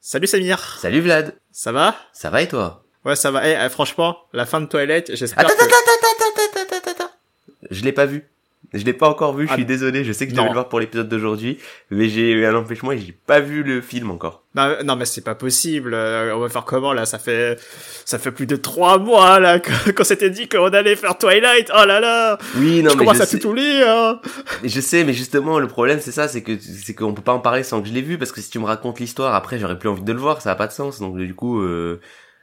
Salut Samir. Salut Vlad. Ça va? Ça va et toi? Ouais, ça va. Eh, eh, franchement, la fin de Twilight, j'espère Attends, que... attends, attends, attends, attends, attends, attends. Je l'ai pas vu. Je l'ai pas encore vu, je Ah, suis désolé, je sais que je devais le voir pour l'épisode d'aujourd'hui, mais j'ai eu un empêchement et j'ai pas vu le film encore. Non, non, mais c'est pas possible. Euh, on va faire comment là Ça fait, ça fait plus de trois mois là qu'on s'était dit qu'on allait faire Twilight. Oh là là Oui, non, Je mais commence je à sais, tout oublier. Hein. je sais, mais justement, le problème c'est ça, c'est que c'est qu'on peut pas en parler sans que je l'ai vu, parce que si tu me racontes l'histoire, après j'aurais plus envie de le voir, ça a pas de sens, donc du coup, euh...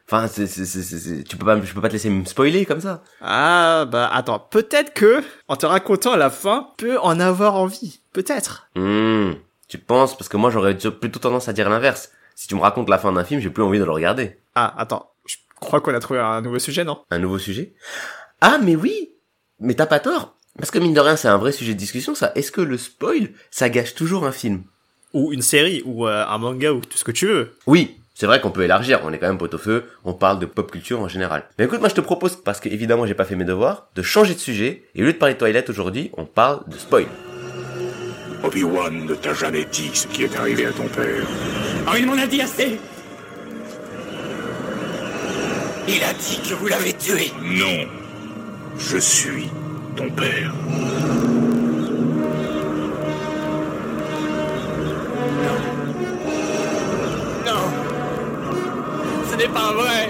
enfin, c'est, c'est, c'est, tu peux pas, je peux pas te laisser me spoiler comme ça. Ah bah attends, peut-être que en te racontant à la fin, peut en avoir envie. Peut-être. Hmm, tu penses Parce que moi j'aurais plutôt tendance à dire l'inverse. Si tu me racontes la fin d'un film, j'ai plus envie de le regarder. Ah attends, je crois qu'on a trouvé un nouveau sujet, non? Un nouveau sujet? Ah, mais oui Mais t'as pas tort Parce que mine de rien, c'est un vrai sujet de discussion, ça. Est-ce que le spoil, ça gâche toujours un film? Ou une série, ou euh, un manga, ou tout ce que tu veux? Oui, c'est vrai qu'on peut élargir, on est quand même pot-au-feu, on parle de pop culture en général. Mais écoute, moi je te propose, parce que évidemment j'ai pas fait mes devoirs, de changer de sujet, et au lieu de parler de Twilight aujourd'hui, on parle de spoil. Obi-Wan ne t'a jamais dit ce qui est arrivé à ton père. Oh, il m'en a dit assez Il a dit que vous l'avez tué. Non. Je suis ton père. Ce n'est pas vrai.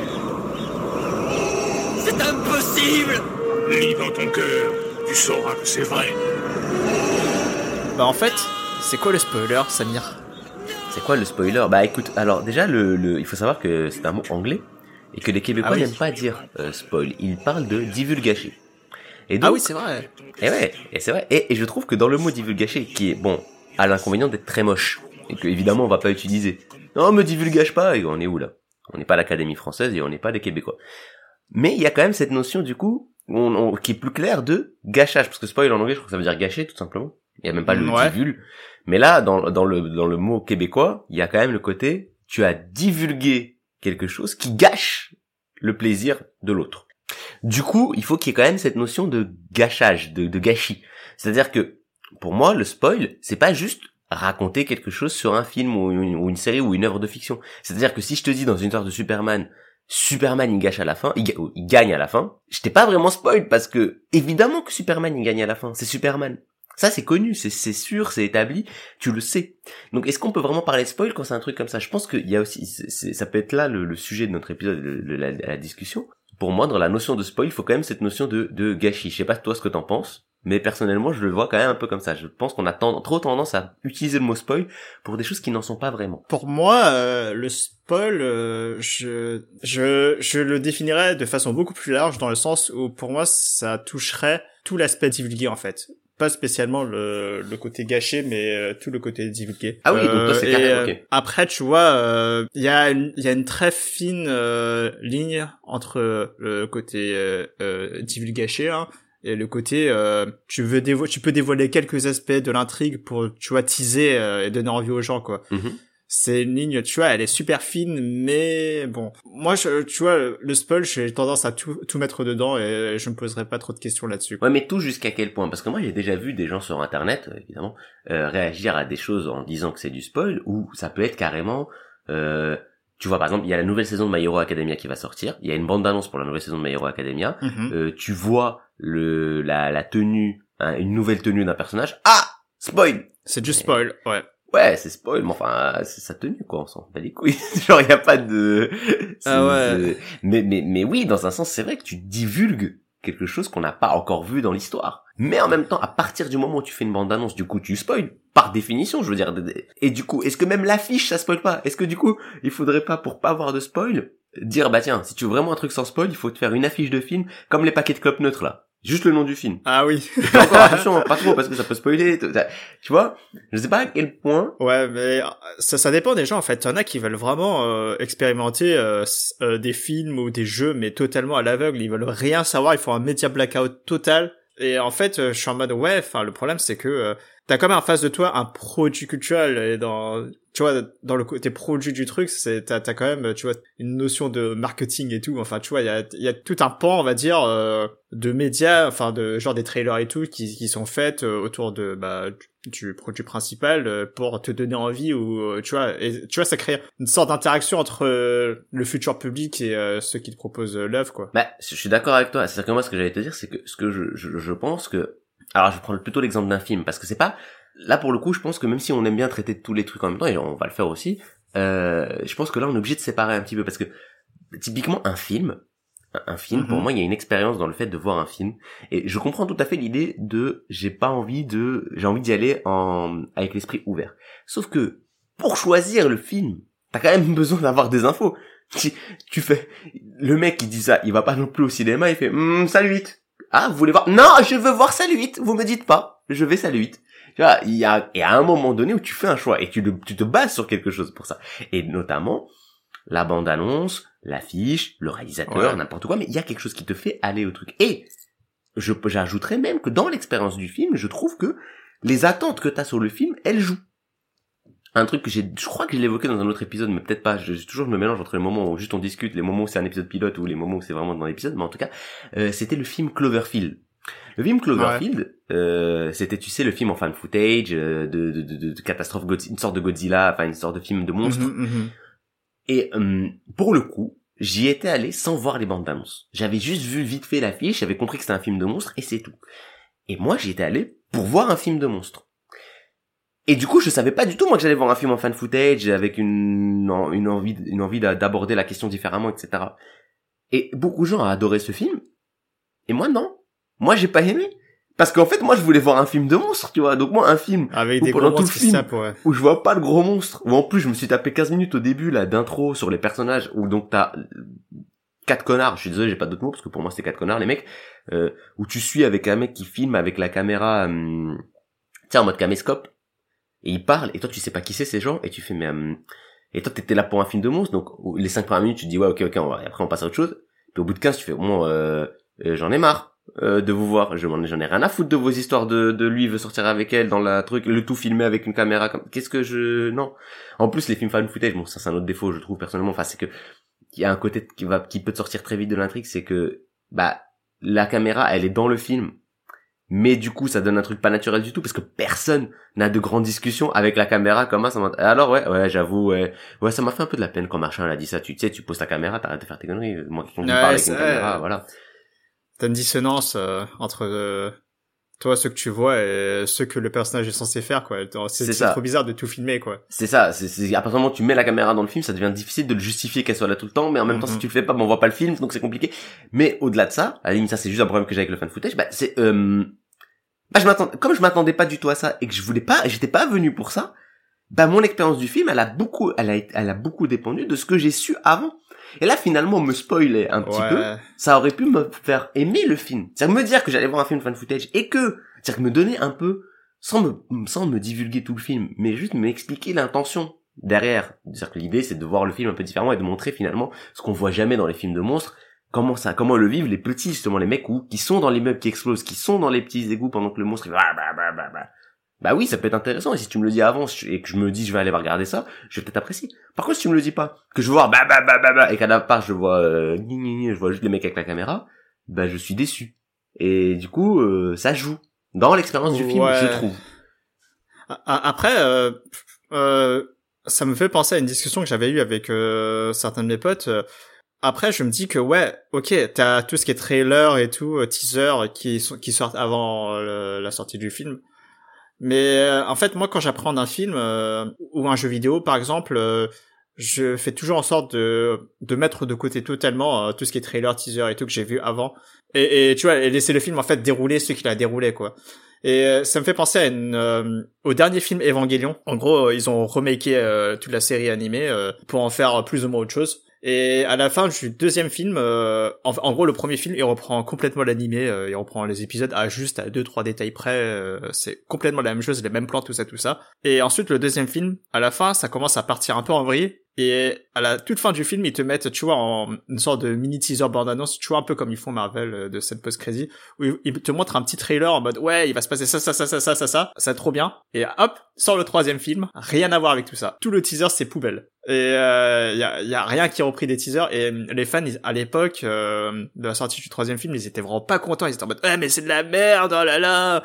C'est impossible. Lis dans ton cœur. Tu sauras que c'est vrai. Bah en fait, c'est quoi le spoiler, Samir? C'est quoi le spoiler? Bah écoute, alors déjà, le, le, il faut savoir que c'est un mot anglais, et que les Québécois Ah oui. n'aiment pas dire euh, spoil, ils parlent de divulgacher. Et donc, Ah oui, c'est vrai. Et ouais, et c'est vrai. Et, et je trouve que dans le mot divulgacher, qui est bon, a l'inconvénient d'être très moche, et que évidemment on va pas utiliser. Non, me divulgage pas. Et on est où là? On n'est pas l'Académie française et on n'est pas des Québécois. Mais il y a quand même cette notion du coup, on, on- qui est plus claire de gâchage, parce que spoil en anglais, je crois que ça veut dire gâcher tout simplement. Il y a même pas le Ouais. divul. Mais là, dans, dans le dans le mot québécois, il y a quand même le côté, tu as divulgué quelque chose qui gâche le plaisir de l'autre. Du coup, il faut qu'il y ait quand même cette notion de gâchage, de, de gâchis. C'est-à-dire que, pour moi, le spoil, c'est pas juste raconter quelque chose sur un film ou une, série ou une œuvre de fiction. C'est-à-dire que si je te dis dans une histoire de Superman, Superman il gâche à la fin, il, ga- il gagne à la fin, je t'ai pas vraiment spoil parce que évidemment que Superman il gagne à la fin, c'est Superman. Ça c'est connu, c'est sûr, c'est établi, tu le sais. Donc est-ce qu'on peut vraiment parler de spoil quand c'est un truc comme ça? Je pense qu'il y a aussi, ça peut être là le, sujet de notre épisode, de, de la, de la discussion. Pour moi, dans la notion de spoil, il faut quand même cette notion de, de gâchis. Je sais pas toi ce que t'en penses, mais personnellement, je le vois quand même un peu comme ça. Je pense qu'on a ten- trop tendance à utiliser le mot spoil pour des choses qui n'en sont pas vraiment. Pour moi, euh, le spoil, euh, je, je, je le définirais de façon beaucoup plus large dans le sens où pour moi, ça toucherait tout l'aspect divulgué en fait. Pas spécialement le, le côté gâché, mais euh, tout le côté divulgué. Ah oui, donc toi, c'est et, carrément, euh, ok. Après, tu vois, euh, il y a une, il y a une très fine euh, ligne entre le côté euh, euh, divulgaché hein, et le côté euh, tu veux dévo tu peux dévoiler quelques aspects de l'intrigue pour tu vois teaser euh, et donner envie aux gens quoi Mhm. c'est une ligne tu vois elle est super fine mais bon moi je, tu vois le spoil j'ai tendance à tout tout mettre dedans et je me poserai pas trop de questions là-dessus Ouais, mais tout jusqu'à quel point? Parce que moi, j'ai déjà vu des gens sur Internet, évidemment, euh, réagir à des choses en disant que c'est du spoil, ou ça peut être carrément... Euh, tu vois, par exemple, il y a la nouvelle saison de My Hero Academia qui va sortir. Il y a une bande d'annonce pour la nouvelle saison de My Hero Academia. Mhm. Euh, tu vois le la, la tenue, hein, une nouvelle tenue d'un personnage. Ah Spoil c'est du spoil ouais Ouais, c'est spoil, mais enfin, c'est sa tenue, quoi, on s'en bat les couilles. Genre, y a pas de... Ah ouais. Mais, mais, mais oui, dans un sens, c'est vrai que tu divulgues quelque chose qu'on n'a pas encore vu dans l'histoire. Mais en même temps, à partir du moment où tu fais une bande-annonce, du coup, tu spoil. Par définition, je veux dire. Et du coup, est-ce que même l'affiche, ça spoil pas? Est-ce que du coup, il faudrait pas, pour pas avoir de spoil, dire, bah tiens, si tu veux vraiment un truc sans spoil, il faut te faire une affiche de film, comme les paquets de clopes neutres, là. Juste le nom du film. ah oui encore, attention, pas trop, parce que ça peut spoiler. Tu vois Je sais pas à quel point Ouais, mais euh, ça, ça dépend des gens en fait. Il y en a qui veulent vraiment euh, expérimenter euh, euh, des films ou des jeux, mais totalement à l'aveugle. Ils veulent rien savoir. Ils font un média blackout total. Et en fait, euh, je suis en mode ouais. Enfin, le problème c'est que euh, t'as quand même en face de toi un produit culturel et dans tu vois dans le côté produit du truc c'est t'as as quand même tu vois une notion de marketing et tout. Enfin tu vois il y a y a tout un pan on va dire euh, de médias enfin de genre des trailers et tout qui qui sont faites euh, autour de bah du produit principal euh, pour te donner envie ou tu vois et tu vois ça crée une sorte d'interaction entre le futur public et ceux qui te proposent l'œuvre quoi. Bah je suis d'accord avec toi. C'est que moi ce que j'allais te dire c'est que ce que je, je, je pense que alors je vais prendre plutôt l'exemple d'un film parce que c'est pas là pour le coup je pense que même si on aime bien traiter tous les trucs en même temps et on va le faire aussi euh, je pense que là on est obligé de séparer un petit peu parce que typiquement un film un film pour mhm. moi il y a une expérience dans le fait de voir un film et je comprends tout à fait l'idée de j'ai pas envie de j'ai envie d'y aller en avec l'esprit ouvert. Sauf que pour choisir le film t'as quand même besoin d'avoir des infos. Tu, tu fais le mec qui dit ça il va pas non plus au cinéma il fait hm, salut 8 ah, vous voulez voir? Non, je veux voir Salut 8. Vous me dites pas. Je vais Salut 8. Tu vois, il y a, et à un moment donné où tu fais un choix et tu, tu te bases sur quelque chose pour ça. Et notamment, la bande-annonce, l'affiche, le réalisateur, n'importe quoi, mais il y a quelque chose qui te fait aller au truc. Et je, j'ajouterais même que dans l'expérience du film, je trouve que les attentes que tu as sur le film, elles jouent un truc que j'ai, je crois que je l'ai évoqué dans un autre épisode, mais peut-être pas. Je, toujours je me mélange entre les moments où juste on discute, les moments où c'est un épisode pilote ou les moments où c'est vraiment dans l'épisode. Mais en tout cas, euh, c'était le film Cloverfield. Le film Cloverfield, euh, c'était, tu sais, le film en fan footage euh, de, de, de, de, catastrophe, une sorte de Godzilla, enfin une sorte de film de monstre. Mhm, mhm. Et euh, pour le coup, j'y étais allé sans voir les bandes d'annonce. J'avais juste vu vite fait l'affiche, j'avais compris que c'était un film de monstre et c'est tout. Et moi, j'y étais allé pour voir un film de monstre. Et du coup, je savais pas du tout moi que j'allais voir un film en fan footage avec une une envie une envie d'aborder la question différemment, etc. Et beaucoup de gens ont adoré ce film. Et moi non. Moi j'ai pas aimé. Parce qu'en fait, moi, je voulais voir un film de monstre, tu vois. Donc moi, un film avec des pendant tout le film où je vois pas le gros monstre, où en plus je me suis tapé 15 minutes au début là d'intro sur les personnages, où donc t'as quatre connards. Je suis désolé, j'ai pas d'autres mots parce que pour moi c'est quatre connards les mecs. Euh, où tu suis avec un mec qui filme avec la caméra, hum, tiens en mode caméscope et il parle et toi tu sais pas qui c'est ces gens et tu fais mais euh, et toi t'étais là pour un film de monstre donc les cinq premières minutes tu dis ouais ok ok on va, et après on passe à autre chose. Puis au bout de 15 tu fais bon euh, euh, j'en ai marre euh, de vous voir. Je j'en ai rien à foutre de vos histoires de de lui veut sortir avec elle dans la truc le tout filmé avec une caméra comme qu'est-ce que je non. En plus les films fan footage bon ça c'est un autre défaut je trouve personnellement. Enfin c'est que il y a un côté qui va qui peut te sortir très vite de l'intrigue c'est que bah la caméra elle est dans le film mais du coup ça donne un truc pas naturel du tout parce que personne n'a de grandes discussions avec la caméra comme ça alors ouais ouais j'avoue ouais. Ouais ça m'a fait un peu de la peine quand Marchand a dit ça. Tu sais tu poses ta caméra t'arrêtes de faire tes conneries. Moi qui ouais, parle avec une caméra voilà. T'as une dissonance euh, entre euh, toi ce que tu vois et ce que le personnage est censé faire quoi. C'est trop bizarre de tout filmer quoi. C'est ça c'est à partir du moment où tu mets la caméra dans le film ça devient difficile de le justifier qu'elle soit là tout le temps mais en même temps si mm-hmm. tu le fais pas ben, on voit pas le film donc c'est compliqué. Mais au-delà de ça à la limite ça c'est juste un problème que j'ai avec le fan footage bah c'est euh, bah je m'attends comme je m'attendais pas du tout à ça et que je voulais pas j'étais pas venu pour ça bah mon expérience du film elle a beaucoup elle a elle a beaucoup dépendu de ce que j'ai su avant et là, finalement, me spoiler un petit peu, ça aurait pu me faire aimer le film. C'est-à-dire me dire que j'allais voir un film fan footage et que, c'est-à-dire me donner un peu, sans me, sans me divulguer tout le film, mais juste m'expliquer l'intention derrière. C'est-à-dire que l'idée, c'est de voir le film un peu différemment et de montrer finalement ce qu'on voit jamais dans les films de monstres. Comment ça, comment le vivent les petits, justement, les mecs qui sont dans les meubles qui explosent, qui sont dans les petits égouts pendant que le monstre, il va, bah, oui, ça peut être intéressant. Et si tu me le dis avant et que je me dis je vais aller regarder ça, je vais peut-être apprécier. Par contre, si tu me le dis pas, que je vois bah bah bah bah bah et qu'à la part je vois euh, je vois juste les mecs avec la caméra, bah je suis déçu. Et du coup, euh, ça joue dans l'expérience du film, je trouve. Après, euh, euh, ça me fait penser à une discussion que j'avais eue avec euh, certains de mes potes. Après, je me dis que ouais, ok, t'as tout ce qui est trailer et tout, teaser qui qui sortent avant la sortie du film. Mais euh, en fait, moi, quand j'apprends un film euh, ou un jeu vidéo, par exemple, euh, je fais toujours en sorte de, de mettre de côté totalement tout ce qui est trailer, teaser et tout que j'ai vu avant. Et, tu vois, et laisser le film en fait dérouler ce qu'il a déroulé, quoi. Et ça me fait penser à au dernier film Evangelion. En gros, ils ont remaké toute la série animée pour en faire plus ou moins autre chose. Et à la fin du deuxième film, euh, en, gros, le premier film, il reprend complètement l'animé, euh, il reprend les épisodes à juste à deux trois détails près. Euh, c'est complètement la même chose, les mêmes plans, tout ça, tout ça. Et ensuite, le deuxième film, à la fin, ça commence à partir un peu en vrille. Et à la toute fin du film, ils te mettent, tu vois, en une sorte de mini teaser bande annonce, tu vois, un peu comme ils font Marvel euh, de cette post crazy, où ils- ils te montrent un petit trailer en mode, ouais, il va se passer ça, ça, ça, ça, ça, ça, ça, ça, trop bien. Et hop, sort le troisième film, rien à voir avec tout ça. Tout le teaser, c'est poubelle. Et euh, y, a, y a rien qui est repris des teasers. Et euh, les fans, ils- à l'époque euh, de la sortie du troisième film, ils étaient vraiment pas contents. Ils étaient en mode, ouais, mais c'est de la merde, oh là là.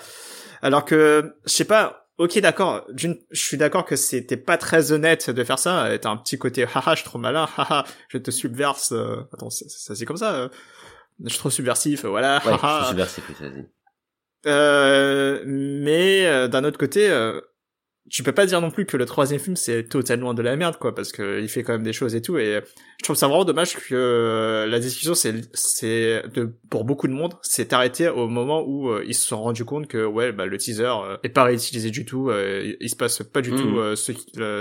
Alors que, je sais pas, ok d'accord, je suis d'accord que c'était pas très honnête de faire ça, t'as un petit côté haha je suis trop malin, haha je te subverse, euh, attends ça, c'est comme ça, euh, je suis trop subversif, voilà, Ouais, haha. c'est subversif, vas-y. Euh, mais euh, d'un autre côté, euh, tu peux pas dire non plus que le troisième film c'est totalement de la merde quoi, parce que il fait quand même des choses et tout. Et je trouve ça vraiment dommage que euh, la discussion c'est c'est de pour beaucoup de monde s'est arrêtée au moment où euh, ils se sont rendus compte que ouais bah le teaser euh, est pas réutilisé du tout, il- se passe pas du Mhm. tout ce,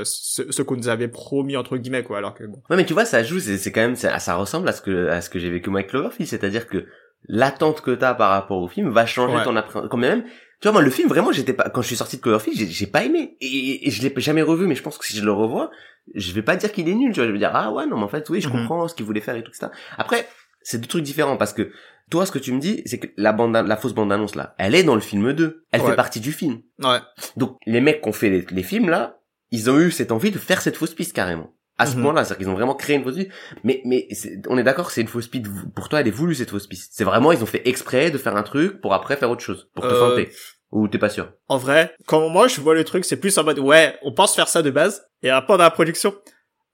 ce, ce qu'on nous avait promis entre guillemets quoi. Alors que bon. Ouais, mais tu vois, ça joue, c'est c'est quand même, ça, ça ressemble à ce que, à ce que j'ai vécu moi avec Cloverfield, c'est-à-dire que l'attente que t'as par rapport au film va changer Ouais. ton appréhension. Quand même, tu vois, moi, le film, vraiment, j'étais pas, quand je suis sorti de Cloverfield, j'ai- j'ai pas aimé. Et, et je l'ai jamais revu, mais je pense que si je le revois, je vais pas dire qu'il est nul, tu vois, je vais dire, ah ouais, non, mais en fait, oui, je Mhm. comprends ce qu'il voulait faire et tout ça. Après, c'est deux trucs différents parce que, toi, ce que tu me dis, c'est que la bande, la fausse bande-annonce, là, elle est dans le film 2. Elle Ouais. fait partie du film. Ouais. Donc, les mecs qui ont fait les, les films, là, ils ont eu cette envie de faire cette fausse piste, carrément. À ce Mhm. point-là, c'est-à-dire qu'ils ont vraiment créé une fausse piste. Mais, mais, on est d'accord que c'est une fausse piste. Pour toi, elle est voulue, cette fausse piste. C'est vraiment, ils ont fait exprès de faire un truc pour après faire autre chose. Pour te Euh, feinter. Ou t'es pas sûr? En vrai, quand moi je vois le truc, c'est plus en mode ouais, on pense faire ça de base, et après dans la production,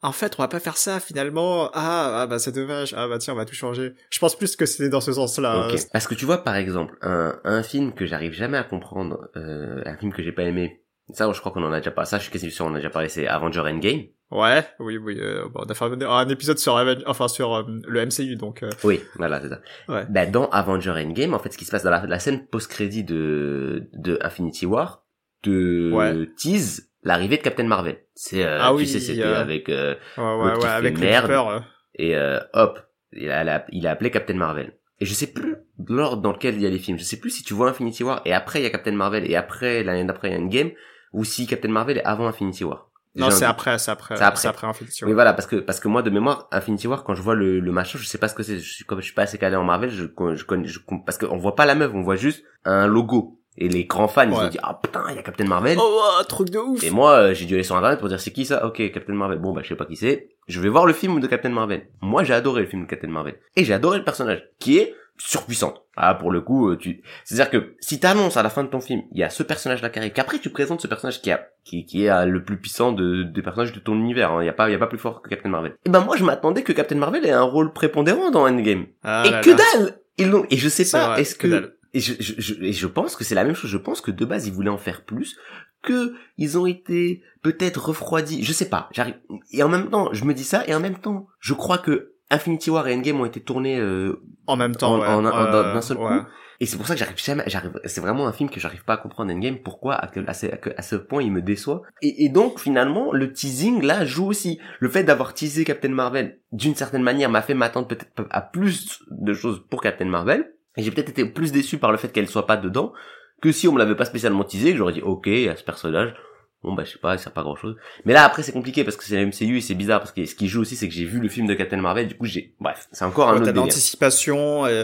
en fait, on va pas faire ça finalement. Ah, ah bah c'est dommage. Ah bah tiens, on va tout changer. Je pense plus que c'était dans ce sens-là. Ok. Parce que tu vois, par exemple, un, un film que j'arrive jamais à comprendre, euh, un film que j'ai pas aimé, ça, je crois qu'on en a déjà parlé, ça, je suis quasi sûr, on en a déjà parlé, c'est Avenger Endgame. Ouais, oui, oui. euh, bon, on a fait un, un épisode sur Aven- enfin sur euh, le MCU, donc. euh, Oui, voilà, c'est ça. Ouais. Ben, dans Avenger Endgame, en fait, ce qui se passe dans la, la scène post-crédit de, de Infinity War, Ouais. tease l'arrivée de Captain Marvel. C'est, euh, Ah tu oui, sais, c'était avec, euh, ouais, ouais, avec le merde. Et euh, hop, il a, il a- il a appelé Captain Marvel. Et je sais plus l'ordre dans lequel il y a les films. Je sais plus si tu vois Infinity War et après il y a Captain Marvel et après l'année d'après il y a Endgame ou si Captain Marvel est avant Infinity War. Non, c'est après, c'est après, C'est après. après Infinity War. Mais voilà, parce que parce que moi de mémoire, Infinity War, quand je vois le, le machin, je sais pas ce que c'est. Je suis comme je suis pas assez calé en Marvel, je je connais, je, parce qu'on voit pas la meuf, on voit juste un logo. Et les grands fans, ils ont dit ah putain, il y a Captain Marvel. Oh, oh, truc de ouf. Et moi, euh, j'ai dû aller sur internet pour dire c'est qui ça? Ok, Captain Marvel. Bon bah je sais pas qui c'est. Je vais voir le film de Captain Marvel. Moi j'ai adoré le film de Captain Marvel et j'ai adoré le personnage qui est surpuissante. Ah pour le coup, euh, tu, c'est-à-dire que si t'annonces à la fin de ton film, il y a ce personnage-là qui arrive, qu'après tu présentes ce personnage qui a, qui, qui est euh, le plus puissant de, des personnages de ton univers. hein. Il y a pas, il y a pas plus fort que Captain Marvel. Et ben moi je m'attendais que Captain Marvel ait un rôle prépondérant dans Endgame. Ah et là que là. dalle Ils l'ont. Et je sais C'est pas. Est-ce que que et je, je, je, et je pense que c'est la même chose. Je pense que de base ils voulaient en faire plus, que ils ont été peut-être refroidis. Je sais pas. J'arrive. Et en même temps, je me dis ça. Et en même temps, je crois que Infinity War et Endgame ont été tournés euh, En même temps, en- ouais. en- en- euh, d'un seul ouais. coup. Et c'est pour ça que j'arrive jamais, j'arrive, c'est vraiment un film que j'arrive pas à comprendre Endgame, pourquoi à, à, ce, à que- à ce point il me déçoit. Et, et donc finalement, le teasing là joue aussi. Le fait d'avoir teasé Captain Marvel, d'une certaine manière, m'a fait m'attendre peut-être à plus de choses pour Captain Marvel. Et j'ai peut-être été plus déçu par le fait qu'elle soit pas dedans, que si on me l'avait pas spécialement teasé, que j'aurais dit ok, a ce personnage. Bon bah je sais pas, il sert pas grand chose. Mais là après c'est compliqué parce que c'est la MCU et c'est bizarre parce que ce qui joue aussi c'est que j'ai vu le film de Captain Marvel, du coup j'ai, bref, c'est encore un Ouais, autre délire. l'anticipation. Et...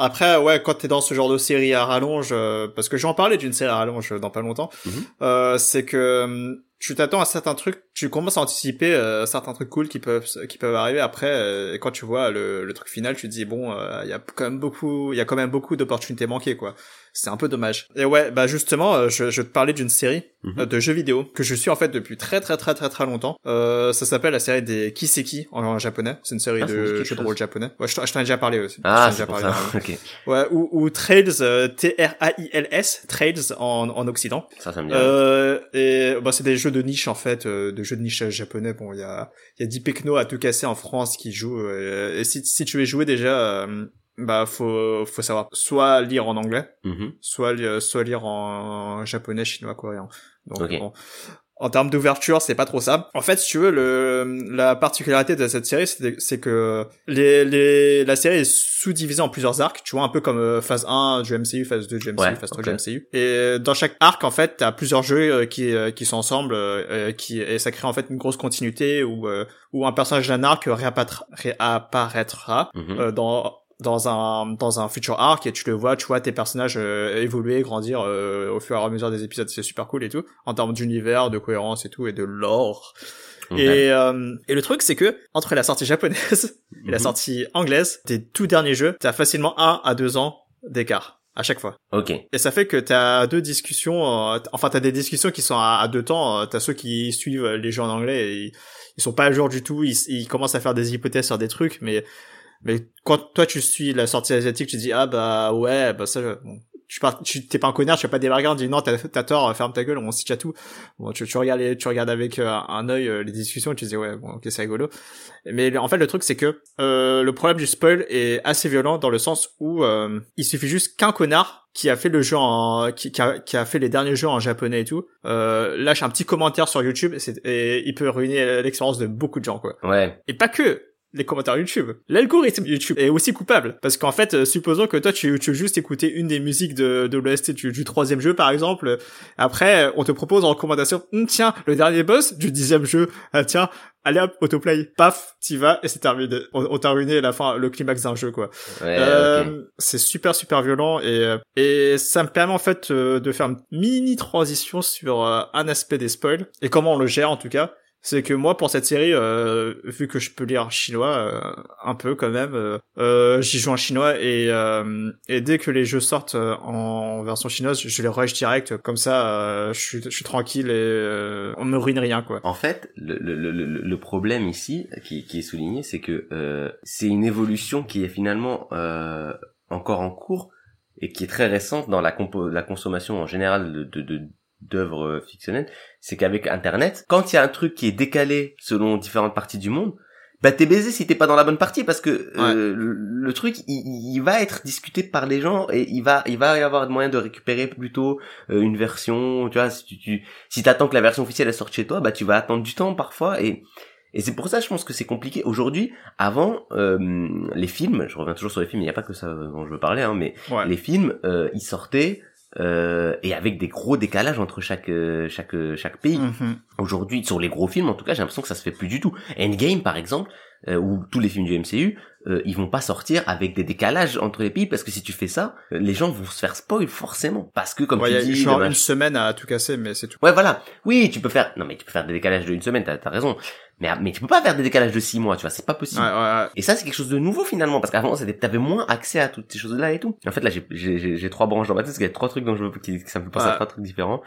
Après, ouais, quand t'es dans ce genre de série à rallonge, euh, parce que j'en parlais d'une série à rallonge euh, dans pas longtemps, Mhm. euh, c'est que hum, tu t'attends à certains trucs, tu commences à anticiper euh, certains trucs cool qui peuvent qui peuvent arriver. Après, euh, et quand tu vois le, le truc final, tu te dis bon, euh, il y a quand même beaucoup, il y a quand même beaucoup d'opportunités manquées, quoi. C'est un peu dommage. Et ouais, bah justement, euh, je, je te parlais d'une série Euh, de jeux vidéo que je suis en fait depuis très très très très très longtemps. Euh, ça s'appelle la série des Kiseki en, japonais. C'est une série Ah, de jeux de rôle japonais. Ouais, je t'en ai déjà parlé aussi. Ah, c'est ça. parlé, ok. ouais. Ou, ou Trails, euh, T-R-A-I-L-S, Trails en, en Occident. Ça, ça me dit. Euh, et bah, c'est des jeux de niche en fait, euh, de jeux de niche japonais. Bon, il y a, y a 10 Pecno à tout casser en France qui jouent. euh, et si, si tu veux jouer déjà, euh, bah faut, faut savoir soit lire en anglais, Mhm. soit li- soit lire en japonais, chinois, coréen. Donc bon. en termes d'ouverture, c'est pas trop ça. En fait, si tu veux, le, la particularité de cette série, c'est que les, les, la série est sous-divisée en plusieurs arcs, tu vois, un peu comme euh, phase 1 du MCU, phase 2 du MCU, Ouais, phase 3 ok. du MCU. Et dans chaque arc, en fait, t'as plusieurs jeux euh, qui, euh, qui sont ensemble, qui, et ça crée en fait une grosse continuité où, où un personnage d'un arc réapparaîtra Mhm. euh, dans dans un dans un future arc et tu le vois tu vois tes personnages euh, évoluer grandir euh, au fur et à mesure des épisodes c'est super cool et tout en termes d'univers de cohérence et tout et de lore et euh, et le truc c'est que entre la sortie japonaise et la Mhm. sortie anglaise tes tout derniers jeux t'as facilement un à deux ans d'écart à chaque fois Ok. et ça fait que t'as deux discussions, euh, enfin t'as des discussions qui sont à, à deux temps. euh, T'as ceux qui suivent les jeux en anglais, et ils, ils sont pas à jour du tout. Ils, ils commencent à faire des hypothèses sur des trucs, mais mais quand toi tu suis la sortie asiatique, tu dis ah bah ouais bah ça. bon, tu pars, tu t'es pas un connard, tu vas pas débarquer en disant non t'as t'as tort, ferme ta gueule, on s'y tout. Bon tu, tu regardes les, tu regardes avec euh, un œil euh, les discussions et tu dis ouais bon ok c'est rigolo. Mais en fait le truc c'est que euh, le problème du spoil est assez violent dans le sens où euh, il suffit juste qu'un connard qui a fait le jeu en qui, qui, a, qui a fait les derniers jeux en japonais et tout euh, lâche un petit commentaire sur YouTube et, et il peut ruiner l'expérience de beaucoup de gens quoi. Ouais. Et pas que les commentaires YouTube. L'algorithme YouTube est aussi coupable. Parce qu'en fait, euh, supposons que toi, tu, tu veux juste écouter une des musiques de, de l'OST du, du troisième jeu, par exemple. Après, euh, on te propose en recommandation, Hum, tiens, le dernier boss du dixième jeu, ah, tiens, allez hop, autoplay, paf, t'y vas, et c'est terminé. On, on t'a ruiné la fin, le climax d'un jeu, quoi. Ouais. Euh. C'est super super violent et et ça me permet en fait de faire une mini transition sur un aspect des spoils et comment on le gère en tout cas. C'est que moi pour cette série, euh, vu que je peux lire chinois euh, un peu quand même, euh, euh, j'y joue en chinois et euh, et dès que les jeux sortent euh, en version chinoise, je les rush direct comme ça, je suis je suis tranquille et on me ruine rien quoi. En fait, le, le, le, le- problème ici, qui, qui est souligné, c'est que c'est une évolution qui est finalement encore en cours et qui est très récente dans la, compo- la consommation en général de, de, de- d'œuvres euh, fictionnelles. C'est qu'avec Internet, quand il y a un truc qui est décalé selon différentes parties du monde, bah t'es baisé si t'es pas dans la bonne partie parce que euh, le, le truc il, il va être discuté par les gens et il va il va y avoir moyen de récupérer plutôt euh, une version tu vois si tu, tu si t'attends que la version officielle elle sorte chez toi bah tu vas attendre du temps parfois et et c'est pour ça je pense que c'est compliqué aujourd'hui avant euh, les films je reviens toujours sur les films il n'y a pas que ça dont je veux parler hein, mais Ouais. les films euh, ils sortaient euh, et avec des gros décalages entre chaque euh, chaque euh, chaque pays. Mhm. aujourd'hui sur les gros films en tout cas j'ai l'impression que ça se fait plus du tout. Endgame par exemple euh, ou tous les films du MCU euh, ils vont pas sortir avec des décalages entre les pays parce que si tu fais ça euh, les gens vont se faire spoil forcément. Parce que comme Ouais, il y tu a dis genre une semaine à tout casser, mais c'est tout. ouais voilà. Oui tu peux faire non mais tu peux faire des décalages de une semaine t'as as raison mais mais tu peux pas faire des décalages de six mois tu vois c'est pas possible Ouais, ouais, ouais. et ça, c'est quelque chose de nouveau finalement, parce qu'avant, c'était- t'avais moins accès à toutes ces choses-là et tout. En fait, là, j'ai- trois branches dans ma tête, parce qu'il y a trois trucs dont je veux, qui, ça me penser à trois trucs différents.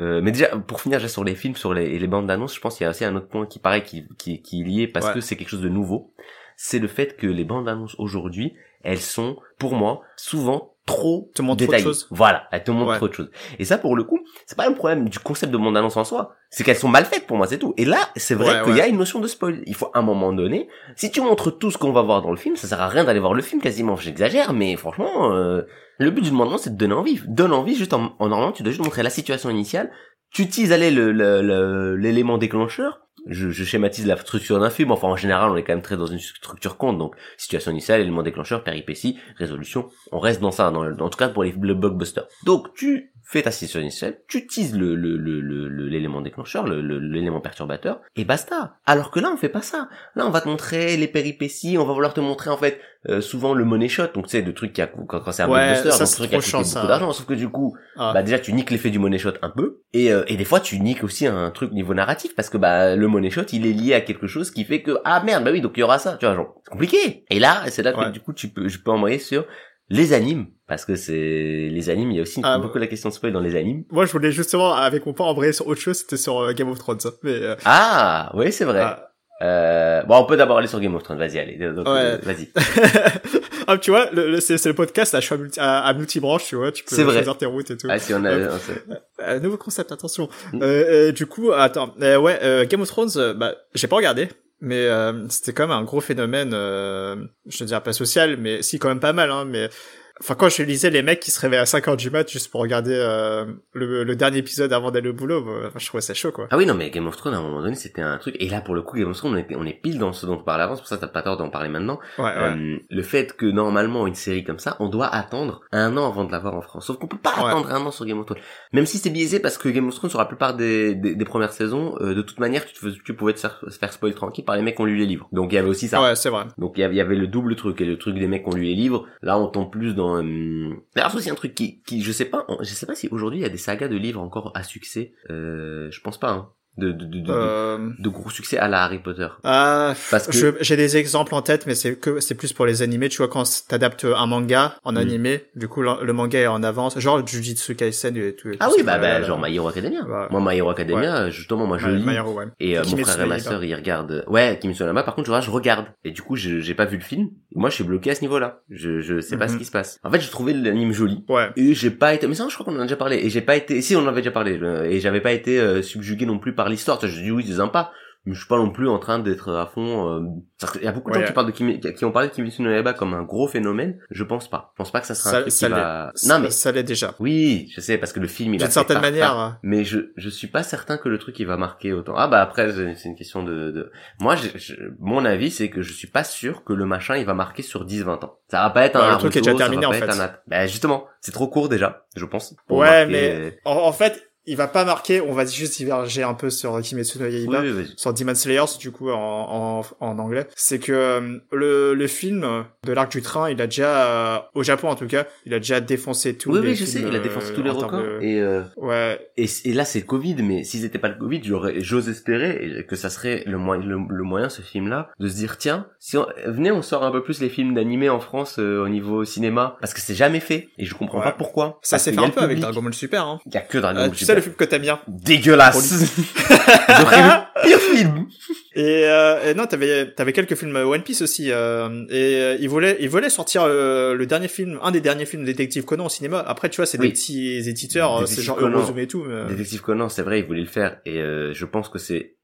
Euh, mais déjà, pour finir, déjà sur les films, sur les, les bandes d'annonces, je pense qu'il y a aussi un autre point qui paraît qui, qui, qui est lié parce que c'est quelque chose de nouveau. C'est le fait que les bandes d'annonces aujourd'hui, elles sont, pour moi, souvent trop Te montrent trop de détaillées. choses. Voilà, elles te montrent Ouais. trop de choses. Et ça, pour le coup, c'est pas un problème du concept de bande annonce en soi. C'est qu'elles sont mal faites pour moi, c'est tout. Et là, c'est vrai Ouais, qu'il y a une notion de spoil. Il faut à un moment donné, si tu montres tout ce qu'on va voir dans le film, ça sert à rien d'aller voir le film quasiment. J'exagère, mais franchement, euh, le but du demandement, c'est de donner envie. Donne envie juste en, en normalement, tu dois juste montrer la situation initiale. Tu utilises allez le le- le- l'élément déclencheur. Je, schématise la structure d'un film. Enfin, en général, on est quand même très dans une structure compte. Donc, situation initiale, élément déclencheur, péripétie, résolution. On reste dans ça, dans en tout cas pour les, le blockbuster. Donc, tu fais ta situation initiale, tu utilises le le- le- le- le- l'élément déclencheur, le- le- l'élément perturbateur, et basta. Alors que là, on fait pas ça. Là, on va te montrer les péripéties, on va vouloir te montrer en fait euh, souvent le money shot, donc tu sais, le truc qui a quand, quand c'est un Ouais, blockbuster, ça, donc truc qui a coûté beaucoup d'argent. Sauf que du coup, Ah. bah déjà tu niques l'effet du money shot un peu, et, euh, et des fois tu niques aussi un truc niveau narratif parce que bah le money shot il est lié à quelque chose qui fait que ah merde bah oui donc il y aura ça, tu vois genre c'est compliqué. Et là c'est là que Ouais. du coup tu peux je peux envoyer sur les animes parce que c'est les animes il y a aussi Ah, beaucoup la question de spoil dans les animes. Moi, je voulais justement, avec mon père, embrayer sur autre chose, c'était sur euh, Game of Thrones. ça. Mais, euh, Ah oui c'est vrai. ah. Euh, bon on peut d'abord aller sur Game of Thrones vas-y allez donc, Ouais. euh, vas-y. ah, tu vois, le, le- c'est, c'est le podcast, là, je suis à, multi, à, à multibranche, tu vois, tu peux C'est vrai. choisir tes routes et tout. Ah si on a Euh, on sait. Nouveau concept, attention. Mm. Du coup, attends, euh, ouais, euh, Game of Thrones, bah, j'ai pas regardé, mais euh, c'était quand même un gros phénomène, euh, je ne dirais pas social, mais si quand même pas mal, hein, mais enfin quand je lisais les mecs qui se réveillent à 5 heures du mat juste pour regarder euh, le, le dernier épisode avant d'aller au boulot, bah, je trouvais ça chaud quoi. Ah oui, non, mais Game of Thrones, à un moment donné, c'était un truc. Et là, pour le coup, Game of Thrones, on est, on est pile dans ce dont on parlait avant, c'est pour ça que t'as pas tort d'en parler maintenant. Ouais, ouais. Euh, le fait que normalement, une série comme ça, on doit attendre un an avant de l'avoir en France. Sauf qu'on peut pas Ouais. attendre un an sur Game of Thrones. Même si c'est biaisé parce que Game of Thrones, sur la plupart des, des, des premières saisons, euh, de toute manière, tu, te tu pouvais te faire, faire spoil tranquille par les mecs qui ont lu les livres. Donc il y avait aussi ça. Ouais, c'est vrai. Donc il y avait- il y avait le double truc et le truc des mecs qui ont lu les livres. Là, on tombe plus dans. Euh... D'ailleurs, c'est aussi un truc qui, qui, je sais pas, je sais pas si aujourd'hui il y a des sagas de livres encore à succès. Euh, je pense pas. Hein. De, de, de, Euh... de gros succès à la Harry Potter. Ah, Parce que- j'ai des exemples en tête, mais c'est que c'est plus pour les animés. Tu vois, quand t'adaptes un manga en Mm. animé, du coup, le, le manga est en avance. Genre Jujutsu Kaisen et tout. Ah tout oui, bah, bah euh, genre My Hero Academia. Ouais. Moi, My Hero Academia, justement, moi je ouais, lis. My Hero, ouais. Et euh, mon frère et ma sœur, ils regardent. Ouais, Kimetsu no Yaiba, par contre, je, vois, je regarde. Et du coup, j'ai pas vu le film. Moi, je suis bloqué à ce niveau-là. Je, je sais pas Mhm. ce qui se passe. En fait, j'ai trouvé l'anime joli. Ouais. Et j'ai pas été, mais ça, je crois qu'on en a déjà parlé. Et j'ai pas été, si, on en avait déjà parlé. euh, Et j'avais pas été euh, subjugué non plus par l'histoire. Tu vois, Je dis oui, c'est sympa. Mais je suis pas non plus en train d'être à fond. euh, qu'il y a beaucoup de Ouais. gens qui parlent de Kimi- qui ont parlé de Kimetsu no Yaiba comme un gros phénomène. Je pense pas. Je pense pas que ça sera un Ça, truc ça qui va. Non mais ça l'est déjà. oui, je sais parce que le film il D'une certaine par- manière. par- mais je je suis pas certain que le truc il va marquer autant. Ah bah après c'est une question de, de... moi je, je- mon avis c'est que je suis pas sûr que le machin il va marquer sur 10 20 ans. Ça va pas être Ouais, un le truc est déjà terminé, pas en fait. un Bah justement, c'est trop court déjà, je pense. Ouais, marquer- mais en, en fait, il va pas marquer. On va juste diverger un peu sur Kimetsu no oui, Yaiba. oui, vas-y. sur Demon Slayer, du coup en, en, en anglais, c'est que euh, le, le film de l'arc du train, il a déjà, euh, au Japon en tout cas, il a déjà défoncé tous Oui, les oui, je sais, films, il a défoncé euh, tous les records. de- Et, euh, Ouais, et, et là, c'est le Covid, mais si c'était pas le Covid, j'aurais, j'ose espérer que ça serait le, moyen le, le moyen, ce film-là, de se dire, tiens, si on, venez, on sort un peu plus les films d'animé en France euh, au niveau cinéma, parce que c'est jamais fait, et je comprends Ouais. pas pourquoi. ça s'est fait un peu avec. Dragon Ball Super. Hein. Il y a que Dragon Euh, Ball sais Super. Le film que t'aimes bien. Dégueulasse. J'aurais le pire film. Et, euh, et non, t'avais t'avais quelques films One Piece aussi. Euh, et euh, ils voulaient ils voulaient sortir euh, le dernier film, un des derniers films de Détective Conan au cinéma. Après, tu vois, c'est Oui. des petits éditeurs, euh, c'est genre. Eurozone et tout. Mais... Détective Conan, c'est vrai, il voulait le faire, et euh, je pense que c'est,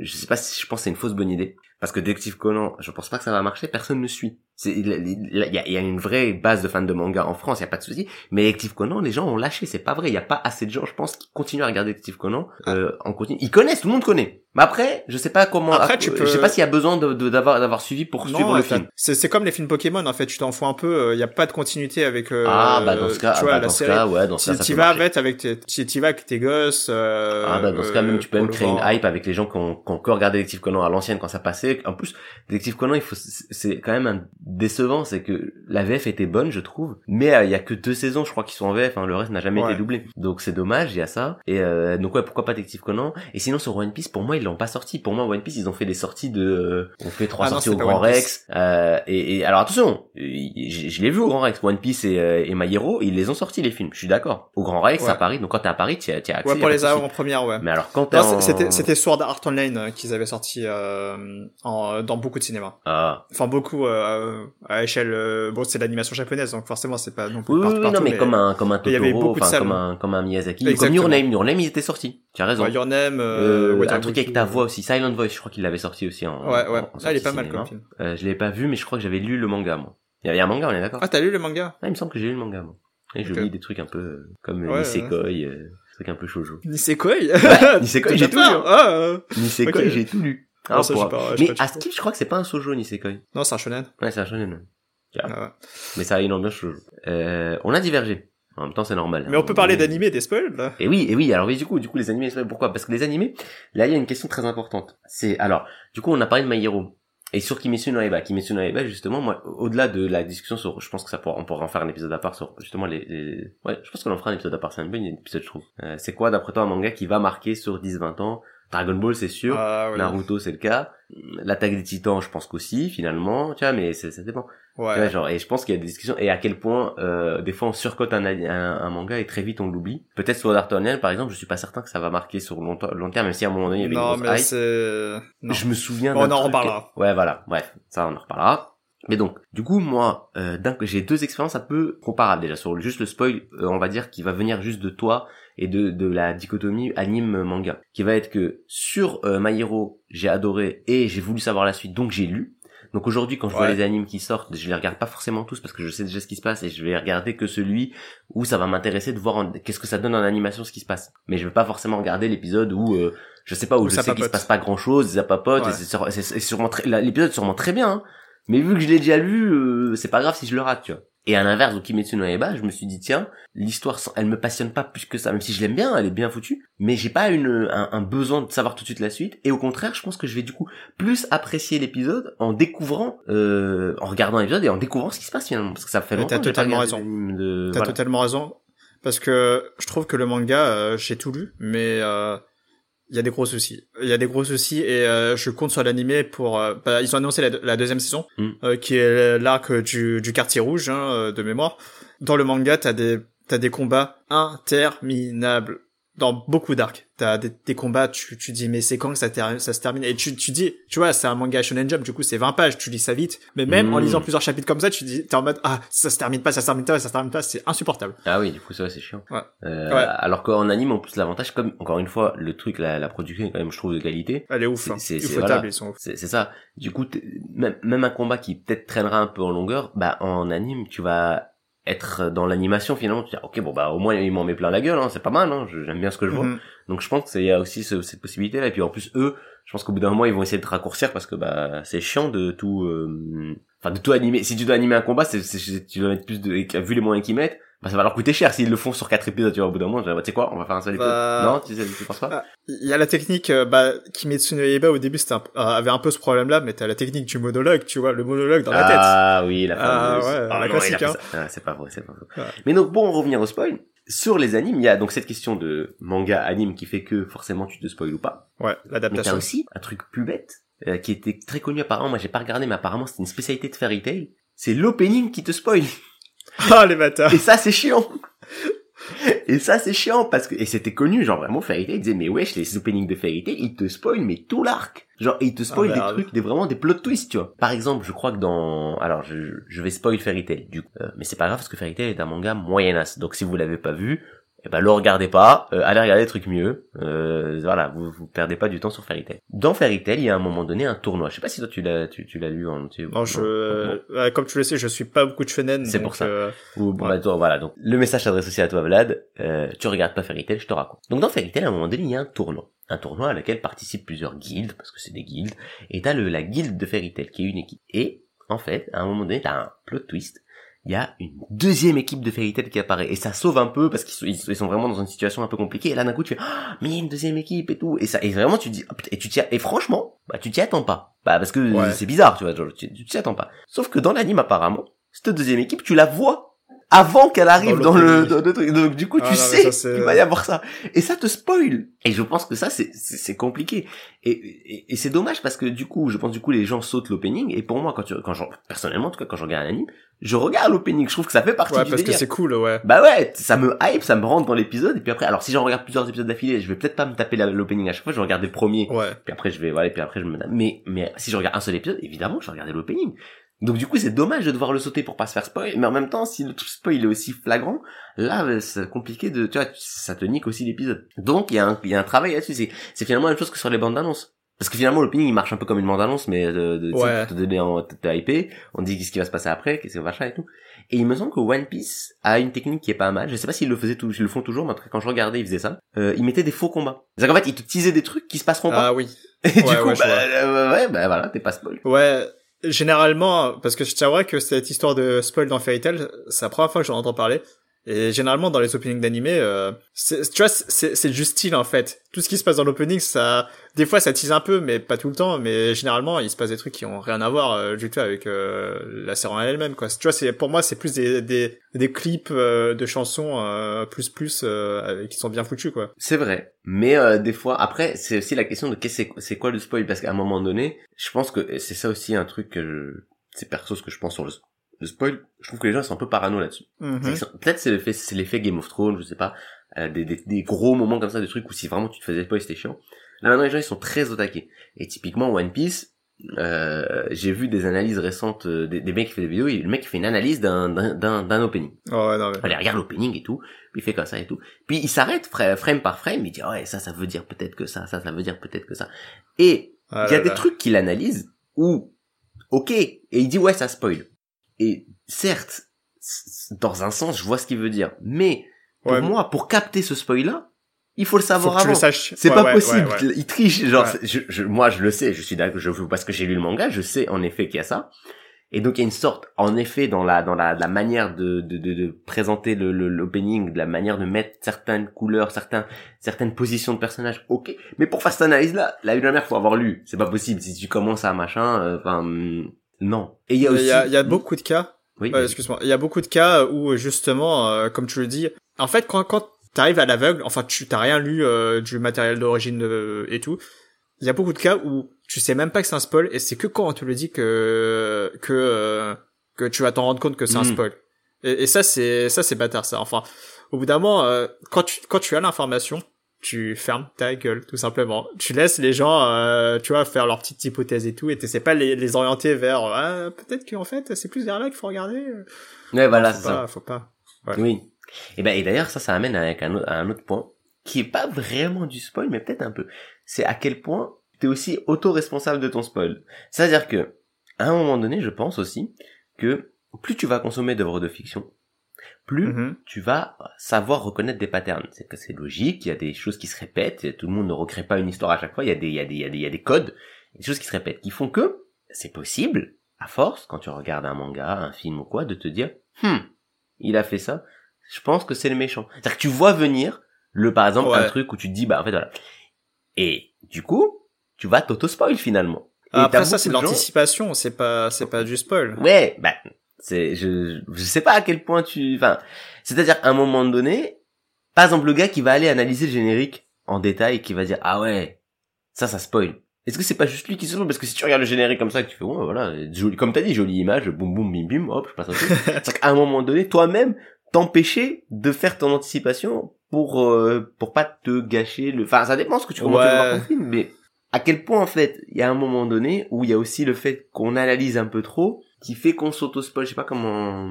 je sais pas si je pense que c'est une fausse bonne idée, parce que Détective Conan, je pense pas que ça va marcher, personne ne suit. Il, il- il y, a, il y a une vraie base de fans de manga en France, il y a pas de souci, mais Détective Conan, les gens ont lâché, c'est pas vrai, il y a pas assez de gens, je pense, qui continuent à regarder Détective Conan euh, en continu. Ils connaissent, tout le monde connaît. Mais après, je sais pas comment, Après, à- tu je peux- sais pas s'il y a besoin d'avoir d'avoir suivi pour suivre le film. C'est comme les films Pokémon en fait. Tu t'en fous un peu. Il y a pas de continuité avec. euh, ah bah dans ce cas, tu ah, vois, bah, la dans ce cas, ouais, dans ce cas, ça vas avec, avec tes, t'y vas avec tes gosses. Euh, Ah bah dans ce cas même tu peux même créer une hype avec les gens qui ont, qui ont que regardé Détective Conan à l'ancienne quand ça passait. En plus Détective Conan il faut c'est quand même un décevant c'est que la VF était bonne je trouve mais euh, il y a que deux saisons je crois qui sont en VF hein, le reste n'a jamais Ouais. été doublé donc c'est dommage il y a ça et euh, donc ouais pourquoi pas Détective Conan? Et sinon sur One Piece pour moi ils l'ont pas sorti pour moi One Piece ils ont fait des sorties de euh, on fait trois Ah sorties au Grand. Rex euh, et, et alors attention je, je l'ai vu au Grand Rex One Piece et, euh, et My Hero ils les ont sortis les films je suis d'accord au Grand Rex Ouais. à Paris donc quand t'es à Paris t'y as accès Ouais, pour les de souci. avant-premières, ouais. mais alors quand en... C'était c'était Sword Art Online qu'ils avaient sorti euh, en, dans beaucoup de cinéma. Ah. Enfin beaucoup euh, à échelle. euh, bon, c'est l'animation japonaise, donc forcément c'est pas non plus Oui, partout, non, mais, comme un, comme un il y avait Totoro, beaucoup de salles. comme un, comme un Miyazaki, ou comme Exactement. Your Name, Your Name, il était sorti. Tu as raison. Ouais, Your Name, Euh, euh, un truc avec ta voix aussi, Silent Voice, je crois qu'il l'avait sorti aussi en, Ouais, ouais. en- en Ah, il est pas mal cinéma. comme film. Euh, je l'ai pas vu, mais je crois que j'avais lu le manga, moi. Il y a- il y a un manga, on est d'accord? Ah, t'as lu le manga? Ah, il me semble que j'ai lu le manga, moi. Et je lis des trucs un peu, euh, comme euh, Ouais, Nisekoi, euh, trucs un peu shoujo. Nisekoi? Nisekoi, T'as j'ai tout lu. Ah, euh. Nisekoi, j'ai tout lu. Ah, ça, pas- mais pas checké. à Skip, je crois que c'est pas un shoujo, Nisekoi. Non, c'est un shonen. Ouais, c'est un shonen. Ah, ouais. Mais ça a une ambiance. Euh, on a divergé. En même temps, c'est normal. Mais on peut parler d'animé, des spoils, là. Et oui, et oui, alors oui, du coup, du coup, les animés, pourquoi? Parce que les animés, là, il y a une question très importante. C'est, alors, du coup, on a parlé de My Hero. Et sur Kimetsu no Yaiba, Kimetsu no Yaiba, justement, moi, au-delà de la discussion sur, je pense que ça pourra, on pourra en faire un épisode à part sur, justement, les, les- ouais, je pense qu'on en fera un épisode à part, c'est un bon épisode, je trouve. Euh, c'est quoi, d'après toi, un manga qui va marquer sur 10-20 ans Dragon Ball, c'est sûr. Ah, ouais. Naruto, c'est le cas. L'attaque des titans, je pense qu'aussi, finalement, tu vois, mais ça dépend. Tu vois, Ouais. genre, et je pense qu'il y a des discussions, et à quel point, euh, des fois on surcote un, un, un manga et très vite on l'oublie. Peut-être sur Art Online, par exemple, je suis pas certain que ça va marquer sur long, long terme, même si à un moment donné il y avait Non, une mais hype. Non. Je me souviens Bon, on en truc- reparlera. Ouais, voilà. Bref, ça on en reparlera. Mais donc, du coup, moi, euh, j'ai deux expériences un peu comparables déjà sur juste le spoil, euh, on va dire, qui va venir juste de toi et de, de la dichotomie anime-manga, qui va être que sur euh, My Hero, j'ai adoré et j'ai voulu savoir la suite, donc j'ai lu. Donc aujourd'hui, quand je vois les animes qui sortent, je les regarde pas forcément tous parce que je sais déjà ce qui se passe et je vais regarder que celui où ça va m'intéresser de voir en- qu'est-ce que ça donne en animation, ce qui se passe. Mais je vais pas forcément regarder l'épisode où euh, je sais pas où, Où je sais qu'il se passe pas grand chose, ça papote, Ouais. et c'est sûrement très- l'épisode est sûrement très bien. hein. Mais vu que je l'ai déjà lu, euh, c'est pas grave si je le rate, tu vois. Et à l'inverse, donc Kimetsu no Yaiba, je me suis dit tiens, l'histoire, elle me passionne pas plus que ça, même si je l'aime bien, elle est bien foutue, mais j'ai pas une un, un besoin de savoir tout de suite la suite. Et au contraire, je pense que je vais du coup plus apprécier l'épisode en découvrant, euh, en regardant l'épisode et en découvrant ce qui se passe finalement, parce que ça fait longtemps t'as totalement raison. de- T'as voilà. totalement raison. Parce que je trouve que le manga, euh, j'ai tout lu, mais euh, il y a des gros soucis. Il y a des gros soucis et euh, je compte sur l'animé pour... euh, bah, ils ont annoncé la, la deuxième saison, Mm. euh, qui est l'arc du, du quartier rouge, hein, euh, de mémoire. Dans le manga, t'as des, t'as des combats interminables. Dans beaucoup d'arcs, t'as des, des combats, tu, tu dis mais c'est quand que ça, ter- ça se termine? Et tu, tu dis, tu vois, c'est un manga Shonen Jump, du coup c'est 20 pages, tu lis ça vite. Mais même en Mm. lisant plusieurs chapitres comme ça, tu dis, t'es en mode ah ça se termine pas, ça se termine pas, ça se termine pas, c'est insupportable. Ah oui, du coup, ça, c'est chiant. Ouais. Euh, Ouais. Alors qu'en anime, en plus, l'avantage, comme, encore une fois, le truc, la, la production est quand même, je trouve, de qualité. Elle est ouf. C'est- hein. voilà. C'est ça. Du coup, même, même un combat qui peut-être traînera un peu en longueur, bah, en anime, tu vas être dans l'animation, finalement, tu dis, ok, bon, bah, au moins, il m'en met plein la gueule, hein, c'est pas mal, hein, j'aime bien ce que je vois. Mhm. Donc, je pense qu'il y a aussi ce- cette possibilité-là. Et puis, en plus, eux, je pense qu'au bout d'un moment, ils vont essayer de te raccourcir parce que, bah, c'est chiant de tout, euh, enfin, de tout animer. Si tu dois animer un combat, c'est, c'est- tu dois mettre plus de, vu les moyens qu'ils mettent, bah, ça va leur coûter cher s'ils le font sur quatre épisodes, tu vois, au bout d'un moment, bah, tu sais quoi, on va faire un seul épisode. Bah- Non, tu sais, tu penses pas? Ah, Il y a la technique, euh, bah, Kimetsu no Yaiba au début c'était un- euh, avait un peu ce problème-là, mais t'as la technique du monologue, tu vois, le monologue dans la tête. Ah oui, la Ah, fameuse. ouais, la non, il a classique, fait hein. Ah, c'est pas vrai, c'est pas vrai. Ouais. Mais donc, pour en revenir au spoil, sur les animes, il y a donc cette question de manga anime qui fait que forcément tu te spoil ou pas. Ouais, Mais t'as l'adaptation. aussi un truc plus bête, euh, qui était très connu apparemment, moi j'ai pas regardé, mais apparemment c'est une spécialité de Fairy Tail. C'est l'opening qui te spoil. Ah, les bâtards. Et ça c'est chiant. Et ça c'est chiant parce que et c'était connu genre vraiment Fairy Tail disait mais wesh les openings de Fairy Tail ils te spoilent mais tout l'arc genre ils te spoilent Ah, des merde. trucs des vraiment des plot twists tu vois par exemple je crois que dans alors je, je vais spoil Fairy Tail du coup Euh, mais c'est pas grave parce que Fairy Tail est un manga moyenasse donc si vous l'avez pas vu eh ben le regardez pas euh, allez regarder des trucs mieux euh, voilà vous vous perdez pas du temps sur Fairy Tail dans Fairy Tail il y a à un moment donné un tournoi je sais pas si toi tu l'as tu, tu l'as lu en entier Non, je, euh, comme tu le sais, je suis pas beaucoup de shonen. C'est pour ça. euh, Ou, bon, Ouais. bah, toi, voilà, donc le message s'adresse aussi à toi Vlad, euh, tu regardes pas Fairy Tail, je te raconte. Donc dans Fairy Tail, à un moment donné, il y a un tournoi. Un tournoi à laquelle participent plusieurs guildes, parce que c'est des guildes, et t'as le, la guilde de Fairy Tail, qui est une équipe. Et, en fait, à un moment donné, t'as un plot twist, il y a une deuxième équipe de Fairy Tail qui apparaît, et ça sauve un peu, parce qu'ils sont, ils vraiment dans une situation un peu compliquée, et là d'un coup tu fais, Ah, mais il y a une deuxième équipe et tout, et ça, et vraiment tu dis, Ah, et tu t'y, et franchement, bah tu t'y attends pas. Bah parce que Ouais. c'est bizarre, tu vois, tu t'y attends pas. Sauf que dans l'anime apparemment, cette deuxième équipe, tu la vois avant qu'elle arrive Dans dans, le, dans le truc. Donc du coup, Ah tu non, sais qu'il va y avoir ça. Et ça te spoil. Et je pense que ça, c'est, c'est, c'est compliqué. Et, et, et c'est dommage parce que du coup, je pense du coup, les gens sautent l'opening. Et pour moi, quand tu, quand je, personnellement, en tout cas, quand je regarde un anime, je regarde l'opening. Je trouve que ça fait partie ouais, du parce que c'est cool, ouais. Bah ouais, ça me hype, ça me rentre dans l'épisode. Et puis après, alors si j'en regarde plusieurs épisodes d'affilée, je vais peut-être pas me taper l'opening à chaque fois. Je vais regarder le premier. Ouais. Puis après, je vais, voilà, et puis après, je me, mais, mais si je regarde un seul épisode, évidemment, je vais regarder l'opening. Donc du coup, c'est dommage de devoir le sauter pour pas se faire spoil, mais en même temps, si le spoil est aussi flagrant, là, euh, c'est compliqué de, tu vois, ça te nique aussi l'épisode. Donc il y a un, il y a un travail là-dessus. C'est, c'est finalement la même chose que sur les bandes annonces. Parce que finalement, l'opening, il marche un peu comme une bande annonce, mais de, de, sais, Ouais. pour te donner en, te, hyper, on dit qu'est-ce qui va se passer après, qu'est-ce que machin et tout. Et il me semble que One Piece a une technique qui est pas mal. Je sais pas s'ils le faisaient tout, ils le font toujours, mais en tout cas, quand je regardais, ils faisaient ça. Euh, ils mettaient des faux combats. C'est-à-dire qu'en fait, ils te teasaient des trucs qui se passeront pas. Ah oui. Et du Ouais, coup, ouais, bah, euh, ouais, bah voilà, t'es pas spoil. Ouais. Généralement, parce que je t'avouerais que cette histoire de spoil dans Fairy Tail, c'est la première fois que j'en entends parler. Et généralement, dans les openings d'animé, euh, tu vois, c'est c'est juste style, en fait. Tout ce qui se passe dans l'opening, ça, des fois, ça tease un peu, mais pas tout le temps. Mais généralement, il se passe des trucs qui ont rien à voir, euh, du tout avec euh, la série en elle-même, quoi. Tu vois, pour moi, c'est plus des, des, des clips euh, de chansons, euh, plus, plus, euh, avec- qui sont bien foutus, quoi. C'est vrai. Mais des fois, après, c'est aussi la question de qu'est-ce que c'est quoi le spoil? Parce qu'à un moment donné, je pense que c'est ça aussi un truc que c'est perso ce que je pense sur le, le spoil. Je trouve que les gens sont un peu parano là-dessus. Mhm. Peut-être c'est l'effet c'est l'effet Game of Thrones, je sais pas, euh, des, des, des gros moments comme ça, des trucs où si vraiment tu te faisais spoil, c'était chiant. Là maintenant les gens ils sont très au taquet. Et typiquement One Piece, euh, j'ai vu des analyses récentes euh, des, des mecs qui font des vidéos, et le mec qui fait une analyse d'un d'un d'un opening. Oh, ouais, non, mais... Allez, regarde l'opening et tout, puis il fait comme ça et tout. Puis il s'arrête fra- frame par frame, il dit ouais ça ça veut dire peut-être que ça, ça ça veut dire peut-être que ça. Et Ah il y a là des là. trucs qu'il analyse où Ok. Et il dit ouais, ça spoil. Et certes, dans un sens, je vois ce qu'il veut dire. Mais pour Ouais. moi, pour capter ce spoil-là, il faut le Faut savoir que tu avant. C'est Ouais, pas ouais, possible. Il triche. Genre, je, je- moi, je le sais. Je suis d'accord. Je parce que j'ai lu le manga, je sais en effet qu'il y a ça. Et donc il y a une sorte, en effet, dans la dans la, la manière de, de, de, de présenter le l'opening, de la manière de mettre certaines couleurs, certains certaines positions de personnages. Ok. Mais pour faire cette analyse là, la première faut avoir lu. C'est pas possible. Si tu commences à machin, euh, enfin hum, non. Et il y a Il aussi. y a, il y a beaucoup de cas Oui. Euh, excuse-moi. Il y a beaucoup de cas où justement, euh, comme tu le dis, en fait, quand quand t'arrives à l'aveugle, enfin, tu t'as rien lu euh, du matériel d'origine euh, et tout. Il y a beaucoup de cas où tu sais même pas que c'est un spoil et c'est que quand on te le dit que que euh, que tu vas t'en rendre compte que c'est un Mhm. spoil. Et, et ça c'est ça c'est bâtard ça. Enfin, au bout d'un moment, euh, quand tu quand tu as l'information, tu fermes ta gueule tout simplement. Tu laisses les gens, euh, tu vois, faire leurs petites hypothèses et tout, et t'essaies pas les, les orienter vers ah, peut-être qu'en fait c'est plus vers là qu'il faut regarder. Ouais, voilà, faut c'est pas, ça. faut pas. Oui. Et ben et d'ailleurs ça ça amène avec un, à un autre point qui est pas vraiment du spoil mais peut-être un peu. C'est à quel point t'es aussi auto-responsable de ton spoil. C'est-à-dire que à un moment donné, je pense aussi que plus tu vas consommer d'œuvres de fiction, plus Mhm. tu vas savoir reconnaître des patterns. C'est que c'est logique, il y a des choses qui se répètent, tout le monde ne recrée pas une histoire à chaque fois, il y a des, il y a des, il y a des, il y a des codes, des choses qui se répètent, qui font que c'est possible, à force, quand tu regardes un manga, un film ou quoi, de te dire, hmm, il a fait ça, je pense que c'est le méchant. C'est-à-dire que tu vois venir le, par exemple, un truc où tu te dis, bah, en fait, voilà. Et, du coup, tu vas t'auto-spoil finalement. Et Après ça c'est de l'anticipation, c'est pas c'est pas du spoil. Ouais, bah, c'est, je, je sais pas à quel point tu, enfin, c'est-à-dire, à un moment donné, par exemple, le gars qui va aller analyser le générique en détail et qui va dire, ah ouais, ça, ça spoil. Est-ce que c'est pas juste lui qui se spoil Parce que si tu regardes le générique comme ça, que tu fais, ouais, voilà, joli, comme t'as dit, jolie image, boum, boum, bim, bim, hop, je passe un truc. c'est qu'à un moment donné, toi-même, t'empêcher de faire ton anticipation pour, euh, pour pas te gâcher le, enfin, ça dépend ce que tu commences à voir Ouais. ton film, mais à quel point, en fait, il y a un moment donné où il y a aussi le fait qu'on analyse un peu trop, qui fait qu'on s'auto-spoil, je sais pas comment...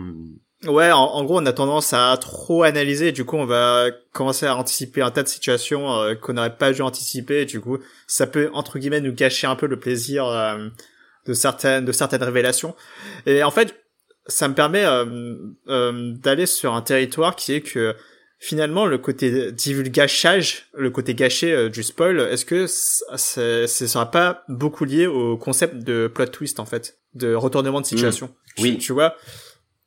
Ouais, en, en gros, on a tendance à trop analyser. Du coup, on va commencer à anticiper un tas de situations euh, qu'on n'aurait pas dû anticiper. Du coup, ça peut entre guillemets nous gâcher un peu le plaisir euh, de certaines de certaines révélations. Et en fait, ça me permet euh, euh, d'aller sur un territoire qui est que finalement le côté divulgachage, le côté gâché euh, du spoil, est-ce que ce sera pas beaucoup lié au concept de plot twist en fait, de retournement de situation. Oui. Tu, tu vois,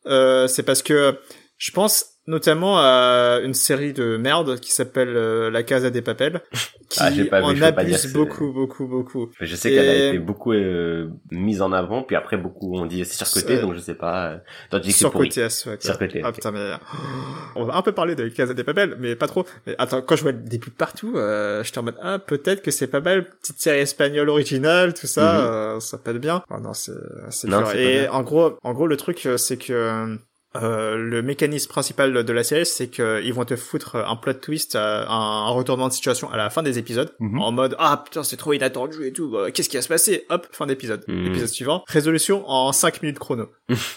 euh, c'est parce que je pense notamment à une série de merde qui s'appelle euh, La Casa des Papel, qui Ah, pas en je pas abuse beaucoup, beaucoup, beaucoup. Je sais qu'elle a Et- été beaucoup euh, mise en avant, puis après beaucoup on dit c'est surcoté, donc je sais pas. euh, c'est pourri. Surcoté fait. Surcoté, Ah putain, mais... On va un peu parler de Casa des Papel, mais pas trop. Mais attends, quand je vois des pubs partout, euh, j'étais en mode, ah, peut-être que c'est pas mal, petite série espagnole originale, tout ça, euh, ça peut être bien. Oh non, c'est, c'est Et bien. en gros, en gros, le truc, euh, c'est que, euh, le mécanisme principal de la série, c'est qu'ils vont te foutre un plot twist, euh, un, un retournement de situation à la fin des épisodes, Mhm. en mode ah putain c'est trop inattendu et tout, euh, qu'est-ce qui va se passer? Hop, fin d'épisode. Mhm. Épisode suivant, résolution en 5 minutes chrono.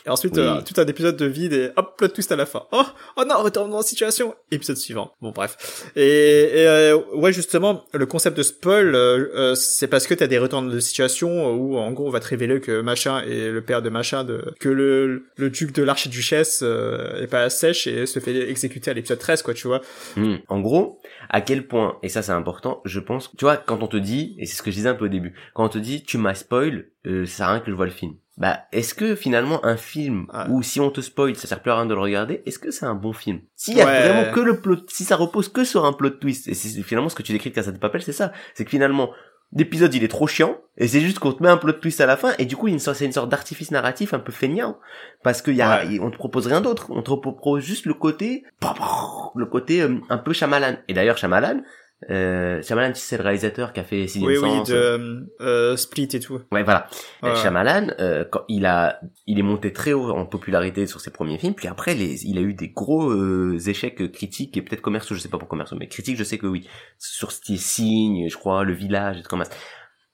et ensuite Oui. euh, tout un épisode de vide et hop plot twist à la fin. Oh oh non retournement de situation. Épisode suivant. Bon bref. Et, et, euh, ouais justement le concept de spoil, c'est parce que t'as des retournements de situation où en gros on va te révéler que machin est le père de machin, de que le le duc de l'archiduchesse euh, est pas sèche et se fait exécuter à l'épisode 13 quoi tu vois. Hmm. En gros, à quel point, et ça c'est important, je pense, tu vois, quand on te dit, et c'est ce que je disais un peu au début, quand on te dit tu m'as spoil, euh, ça sert à rien que je vois le film. Bah, est-ce que finalement un film Ouais. où si on te spoil, ça sert plus à rien de le regarder, est-ce que c'est un bon film? S'il y a Ouais. vraiment que le plot, si ça repose que sur un plot twist, et c'est finalement ce que tu décris de Casa de Papel, c'est ça, c'est que finalement l'épisode il est trop chiant, et c'est juste qu'on te met un plot twist à la fin, et du coup il y a une sorte- c'est une sorte d'artifice narratif un peu feignant, parce qu'il y a, on te propose rien d'autre, on te propose juste le côté, le côté euh, un peu Shyamalan. Et d'ailleurs Shyamalan, euh, Shyamalan c'est le réalisateur qui a fait Sixième Oui oui de euh, Split et tout. Ouais, voilà. Euh, Ouais. Shyamalan, euh, quand il a, il est monté très haut en popularité sur ses premiers films, puis après, les, il a eu des gros euh, échecs critiques et peut-être commerciaux, je sais pas pour commerciaux, mais critiques, je sais que oui. Sur ce qui est signe, je crois, le village, et tout comme ça.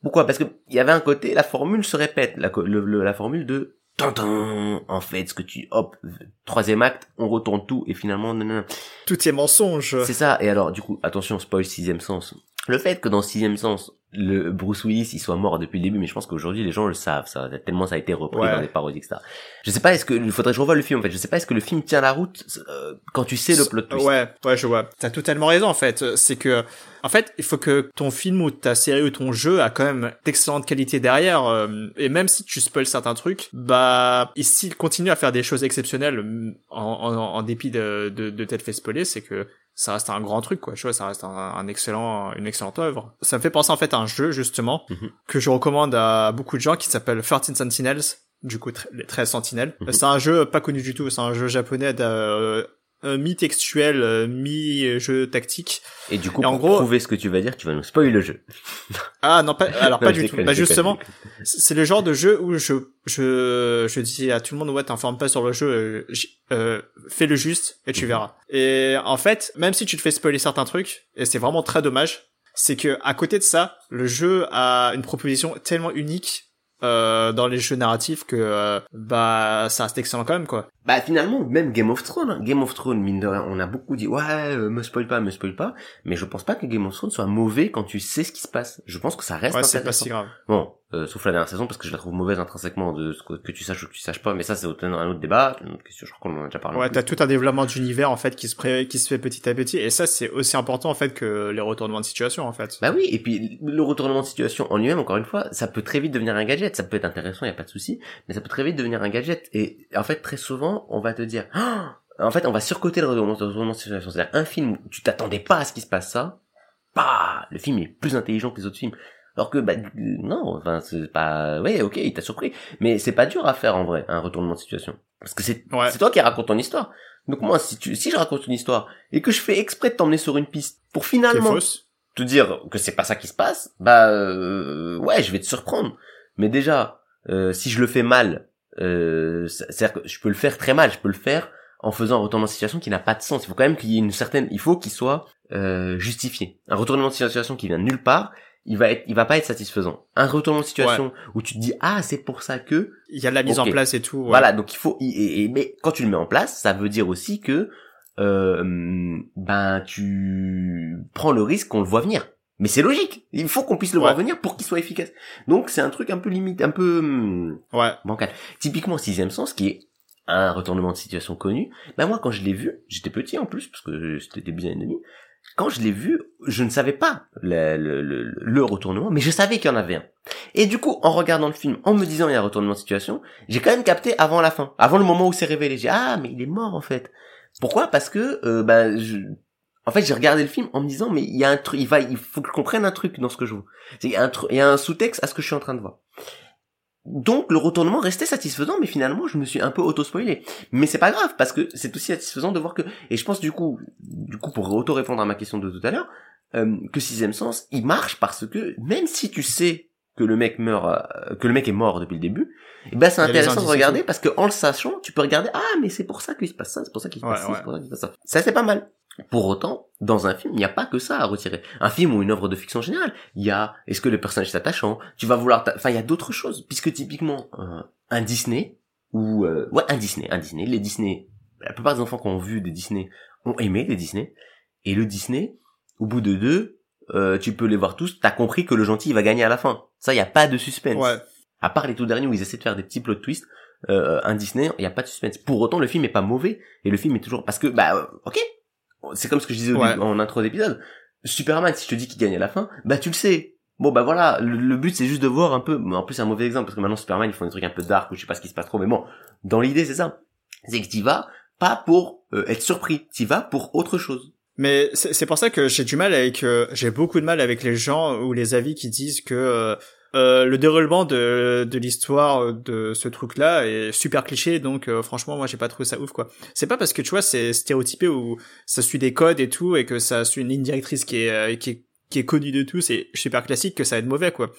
Pourquoi? Parce que il y avait un côté, la formule se répète, la, le- la formule de Tintin, en fait, ce que tu, hop, troisième acte, on retourne tout, et finalement, non. Tout est mensonge. C'est ça. Et alors, du coup, attention, spoil sixième sens. Le fait que dans sixième sens, le Bruce Willis il soit mort depuis le début mais je pense qu'aujourd'hui les gens le savent ça tellement ça a été repris Ouais. dans des parodies etc je sais pas est-ce que il faudrait que je revoie le film en fait je sais pas est-ce que le film tient la route euh, quand tu sais le plot twist? Ouais, ouais, je vois. T'as totalement raison en fait. C'est que, en fait, il faut que ton film ou ta série ou ton jeu a quand même d'excellente qualité derrière. euh, Et même si tu spoil certains trucs, bah, s'il continue à faire des choses exceptionnelles mm, en, en, en dépit de, de, de t'être fait spoiler, c'est que ça reste un grand truc quoi tu vois ça reste un, un excellent une excellente œuvre ça me fait penser en fait à un jeu justement Mhm. que je recommande à beaucoup de gens qui s'appelle 13 Sentinels du coup les 13 sentinelles Mhm. c'est un jeu pas connu du tout c'est un jeu japonais euh, mi-textuel euh, mi-jeu tactique. Et du coup Et en pour gros- prouver ce que tu vas dire tu vas nous spoiler le jeu. Ah non pas alors Non, pas du tout. bah justement c'est le genre de jeu où je je je dis à tout le monde ouais t'informes pas sur le jeu euh, euh, fais le juste et tu verras. Et en fait même si tu te fais spoiler certains trucs et c'est vraiment très dommage c'est que à côté de ça le jeu a une proposition tellement unique euh, dans les jeux narratifs que euh, bah ça reste excellent quand même quoi Bah finalement, même Game of Thrones, hein. Game of Thrones, mine de rien, on a beaucoup dit ouais, euh, me spoil pas, me spoil pas, mais je pense pas que Game of Thrones soit mauvais quand tu sais ce qui se passe. Je pense que ça reste ouais c'est pas si grave Bon, euh, sauf la dernière saison parce que je la trouve mauvaise intrinsèquement de ce que, que tu saches ou que tu saches pas, mais ça c'est un autre débat, une autre question, je crois qu'on en a déjà parlé. ouais t'as tout un développement d'univers en fait qui se pré- qui se fait petit à petit et ça c'est aussi important en fait que les retournements de situation en fait Bah oui, et puis le retournement de situation en lui-même, encore une fois, ça peut très vite devenir un gadget. Ça peut être intéressant, y a pas de souci, mais ça peut très vite devenir un gadget. Et en fait, très souvent, on va te dire, Ah en fait, on va surcoter le retournement le retournement de situation. C'est-à-dire un film où tu t'attendais pas à ce qui se passe ça, bah, le film est plus intelligent que les autres films. Alors que bah non, enfin c'est pas, ouais, ok, il t'a surpris, mais c'est pas dur à faire en vrai un retournement de situation, parce que c'est Ouais. c'est toi qui raconte ton histoire. Donc moi, si tu si je raconte une histoire et que je fais exprès de t'emmener sur une piste pour finalement te dire que c'est pas ça qui se passe, bah euh, ouais, je vais te surprendre. Mais déjà, euh, si je le fais mal, euh, c'est- c'est-à-dire que je peux le faire très mal, je peux le faire en faisant un retournement de situation qui n'a pas de sens. Il faut quand même qu'il y ait une certaine, il faut qu'il soit euh, justifié. Un retournement de situation qui vient de nulle part, il va être, il va pas être satisfaisant. Un retournement de situation où tu te dis ah c'est pour ça que, il y a de la mise en place et tout ouais. voilà, donc il faut, et, et- mais quand tu le mets en place, ça veut dire aussi que, euh, ben tu prends le risque qu'on le voit venir. Mais c'est logique. Il faut qu'on puisse le voir venir pour qu'il soit efficace. Donc c'est un truc un peu limite, un peu hum, ouais bancal. Typiquement sixième sens, qui est un retournement de situation connu. Ben moi quand je l'ai vu, j'étais petit en plus parce que c'était début d'année 2000. Quand je l'ai vu, je ne savais pas le, le, retournement, mais je savais qu'il y en avait un. Et du coup, en regardant le film, en me disant il y a un retournement de situation, j'ai quand même capté avant la fin, avant le moment où c'est révélé. J'ai ah mais il est mort en fait. Pourquoi? Parce que euh, bah, en fait j'ai regardé le film en me disant mais il y a un truc, il faut que je comprenne un truc dans ce que je vois. Il y a un, il y a un sous-texte à ce que je suis en train de voir. Donc le retournement restait satisfaisant, mais finalement je me suis un peu auto-spoilé. Mais c'est pas grave parce que c'est aussi satisfaisant de voir que et je pense du coup, du coup pour auto-répondre à ma question de tout à l'heure, euh, que sixième sens il marche parce que même si tu sais que le mec meurt, euh, que le mec est mort depuis le début, et ben c'est intéressant de regarder parce que en le sachant, tu peux regarder ah mais c'est pour ça qu'il se passe ça, c'est pour ça qu'il se Ouais, passe ça, ouais. c'est pour ça qu'il se passe ça. Ça c'est pas mal. Pour autant, dans un film, il n'y a pas que ça à retirer. Un film ou une œuvre de fiction en général, il y a est-ce que le personnage est attachant? Tu vas vouloir, enfin il y a d'autres choses, puisque typiquement euh, un Disney ou euh, ouais un Disney, un Disney, les Disney, la plupart des enfants qui ont vu des Disney ont aimé les Disney, et le Disney, au bout de deux, euh, tu peux les voir tous, t'as compris que le gentil il va gagner à la fin. Ça, il y a pas de suspense. ouais À part les tout derniers où ils essaient de faire des petits plot twists, euh, un Disney, il y a pas de suspense. Pour autant, le film est pas mauvais et le film est toujours parce que bah euh, ok, c'est comme ce que je disais Ouais. début- en intro d'épisode. Superman, si je te dis qu'il gagne à la fin, bah tu le sais. Bon bah voilà, le, le but c'est juste de voir un peu. mais En plus c'est un mauvais exemple parce que maintenant Superman ils font des trucs un peu dark ou je sais pas ce qui se passe trop, mais bon, dans l'idée c'est ça. C'est que t'y vas pas pour euh, être surpris, t'y vas pour autre chose. Mais c'est c'est pour ça que j'ai du mal avec, euh, j'ai beaucoup de mal avec les gens ou les avis qui disent que euh, euh, le déroulement de, de l'histoire de ce truc-là est super cliché, donc euh, franchement moi j'ai pas trouvé ça ouf quoi. C'est pas parce que tu vois c'est stéréotypé ou ça suit des codes et tout et que ça suit une ligne directrice qui est euh, qui est qui est connue de tous et super classique que ça va être mauvais quoi.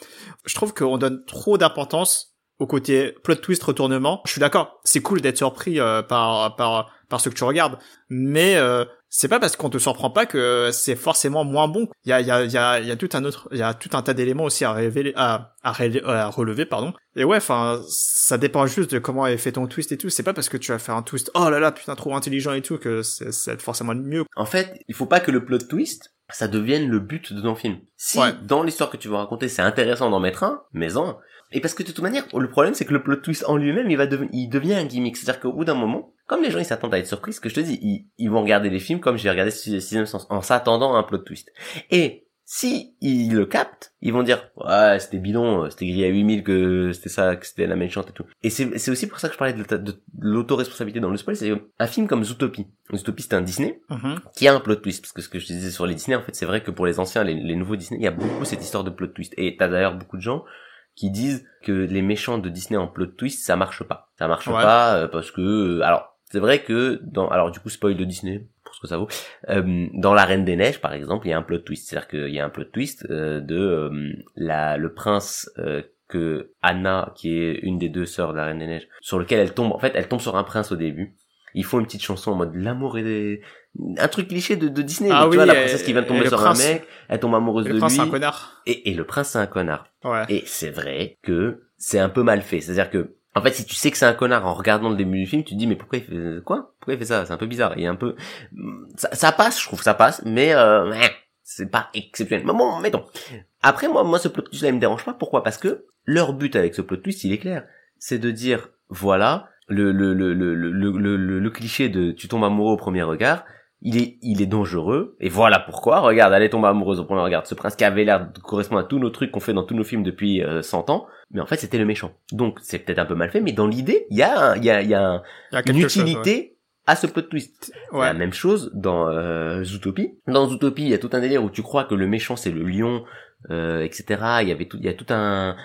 Je trouve qu'on donne trop d'importance au côté plot twist retournement. Je suis d'accord, c'est cool d'être surpris euh, par par par ce que tu regardes, mais euh, c'est pas parce qu'on te surprend pas que c'est forcément moins bon. Il y a, y a, y a, y a tout un autre, il y a tout un tas d'éléments aussi à révéler, à, à, ré- à relever, pardon. Et ouais, enfin, ça dépend juste de comment est fait ton twist et tout. C'est pas parce que tu vas faire un twist, oh là là, putain, trop intelligent et tout, que c'est, c'est forcément mieux. En fait, il faut pas que le plot twist ça devienne le but de ton film. Si Ouais. dans l'histoire que tu veux raconter, c'est intéressant d'en mettre un, mais en. Et parce que de toute manière, le problème c'est que le plot twist en lui-même, il va devenir, il devient un gimmick. C'est-à-dire qu'au bout d'un moment, comme les gens ils s'attendent à être surpris, ce que je te dis, ils, ils vont regarder les films comme j'ai regardé Sixième Sens, en s'attendant à un plot twist. Et si ils le captent, ils vont dire ouais c'était bidon, euh, c'était grillé à 8000 que c'était ça, que c'était la méchante et tout. Et c'est c'est aussi pour ça que je parlais de, de, de l'autoresponsabilité dans le spoil, c'est un film comme Zootopie. Zootopie c'est un Disney Mhm. qui a un plot twist parce que ce que je disais sur les Disney en fait c'est vrai que pour les anciens les, les nouveaux Disney il y a beaucoup cette histoire de plot twist et t'as d'ailleurs beaucoup de gens qui disent que les méchants de Disney en plot twist ça marche pas ça marche Ouais. pas euh, parce que euh, alors c'est vrai que dans alors du coup spoil de Disney pour ce que ça vaut euh, dans la Reine des Neiges par exemple il y a un plot twist c'est à dire qu'il y a un plot twist euh, de euh, la le prince euh, que Anna qui est une des deux sœurs de la Reine des Neiges sur lequel elle tombe en fait elle tombe sur un prince au début ils font une petite chanson en mode l'amour et des... un truc cliché de, de Disney Ah tu oui, vois la princesse qui vient de tomber le sur prince. un mec elle tombe amoureuse Le de prince, lui c'est un connard. et, et le prince c'est un connard Ouais. et c'est vrai que c'est un peu mal fait c'est à dire que en fait si tu sais que c'est un connard en regardant le début du film tu te dis mais pourquoi il fait quoi? Pourquoi il fait ça? C'est un peu bizarre. Il est un peu ça, ça passe je trouve ça passe mais euh, c'est pas exceptionnel. Mais bon mettons. Après moi moi ce plot twist là il me dérange pas. Pourquoi? Parce que leur but avec ce plot twist il est clair. C'est de dire voilà le le le le le le, le- cliché de tu tombes amoureux au premier regard. Il est il est dangereux. Et voilà pourquoi. Regarde elle est amoureuse au premier regard. Ce prince qui avait l'air de correspondre à tous nos trucs qu'on fait dans tous nos films depuis euh, 100 ans mais en fait c'était le méchant donc c'est peut-être un peu mal fait mais dans l'idée il y a il y a il y a un- y a une chose, utilité à ce plot twist ouais. la même chose dans euh, Zootopie. Dans Zootopie, il y a tout un délire où tu crois que le méchant c'est le lion, euh, etc. Il y avait tout, il y a tout un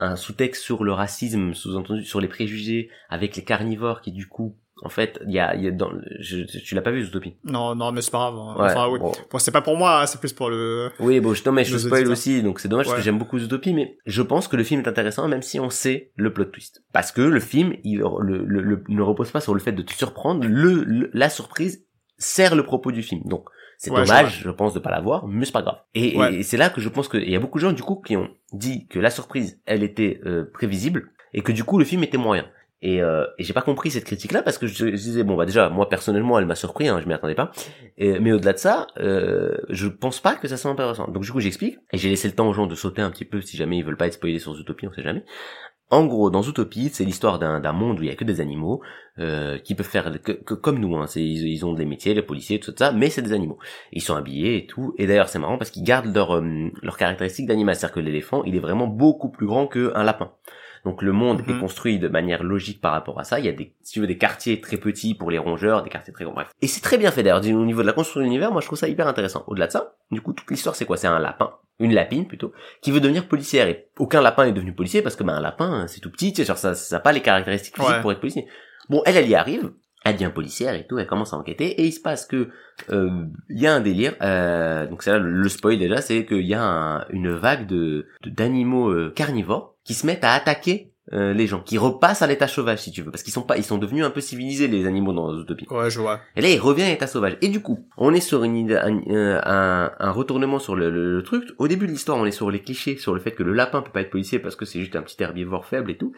un sous-texte sur le racisme, sous-entendu sur les préjugés avec les carnivores qui du coup, en fait, il y a, y a dans, je, tu l'as pas vu Zootopie? Non, non, mais c'est pas grave. hein. Ouais. Enfin, oui. bon. Bon, c'est pas pour moi, hein, c'est plus pour le... Oui, bon, je, non, mais je spoil auditeurs. aussi, donc c'est dommage parce que j'aime beaucoup Zootopie, mais je pense que le film est intéressant même si on sait le plot twist. Parce que le film, il le, le- le- ne repose pas sur le fait de te surprendre, le, le- la surprise sert le propos du film. Donc, c'est Ouais, dommage, je pense, de pas l'avoir, mais c'est pas grave. Et, et c'est là que je pense que il y a beaucoup de gens du coup qui ont dit que la surprise, elle était euh, prévisible et que du coup le film était moyen. Et, euh, et j'ai pas compris cette critique-là parce que je, disais bon bah déjà moi personnellement elle m'a surpris, hein, je m'y attendais pas. Mais au-delà de ça, euh, je pense pas que ça soit intéressant. Donc du coup j'explique et j'ai laissé le temps aux gens de sauter un petit peu si jamais ils veulent pas être spoilés sur Zootopie, on sait jamais. En gros, dans Zootopie, c'est l'histoire d'un monde où il y a que des animaux euh, qui peuvent faire que, que- comme nous. Hein, ils, ils ont des métiers, les policiers, tout ça, mais c'est des animaux. Ils sont habillés et tout. Et d'ailleurs, c'est marrant parce qu'ils gardent leurs euh, leurs caractéristiques d'animal. C'est-à-dire que l'éléphant, il est vraiment beaucoup plus grand qu'un lapin. Donc le monde Mhm. est construit de manière logique par rapport à ça. Il y a des, si tu veux, des quartiers très petits pour les rongeurs, des quartiers très grands, bref. Et c'est très bien fait d'ailleurs. Au niveau de la construction de l'univers, moi je trouve ça hyper intéressant. Au-delà de ça, du coup, toute l'histoire c'est quoi? C'est un lapin, une lapine plutôt, qui veut devenir policière. Et aucun lapin n'est devenu policier parce que ben un lapin c'est tout petit, tu sais, genre ça, ça a pas les caractéristiques physiques Ouais. pour être policier. Bon, elle, elle y arrive. Elle devient policière et tout, elle commence à enquêter et il se passe que euh, il y a un délire. euh, donc c'est là le, spoil déjà, c'est qu'il y a un- une vague de de- d'animaux euh, carnivores qui se mettent à attaquer euh, les gens, qui repassent à l'état sauvage si tu veux, parce qu'ils sont pas, ils sont devenus un peu civilisés les animaux dans Zootopie. Ouais, je vois. Et là, il revient à l'état sauvage. Et du coup, on est sur une un, euh, un, un retournement sur le, le- le truc. Au début de l'histoire, on est sur les clichés, sur le fait que le lapin peut pas être policier parce que c'est juste un petit herbivore faible et tout.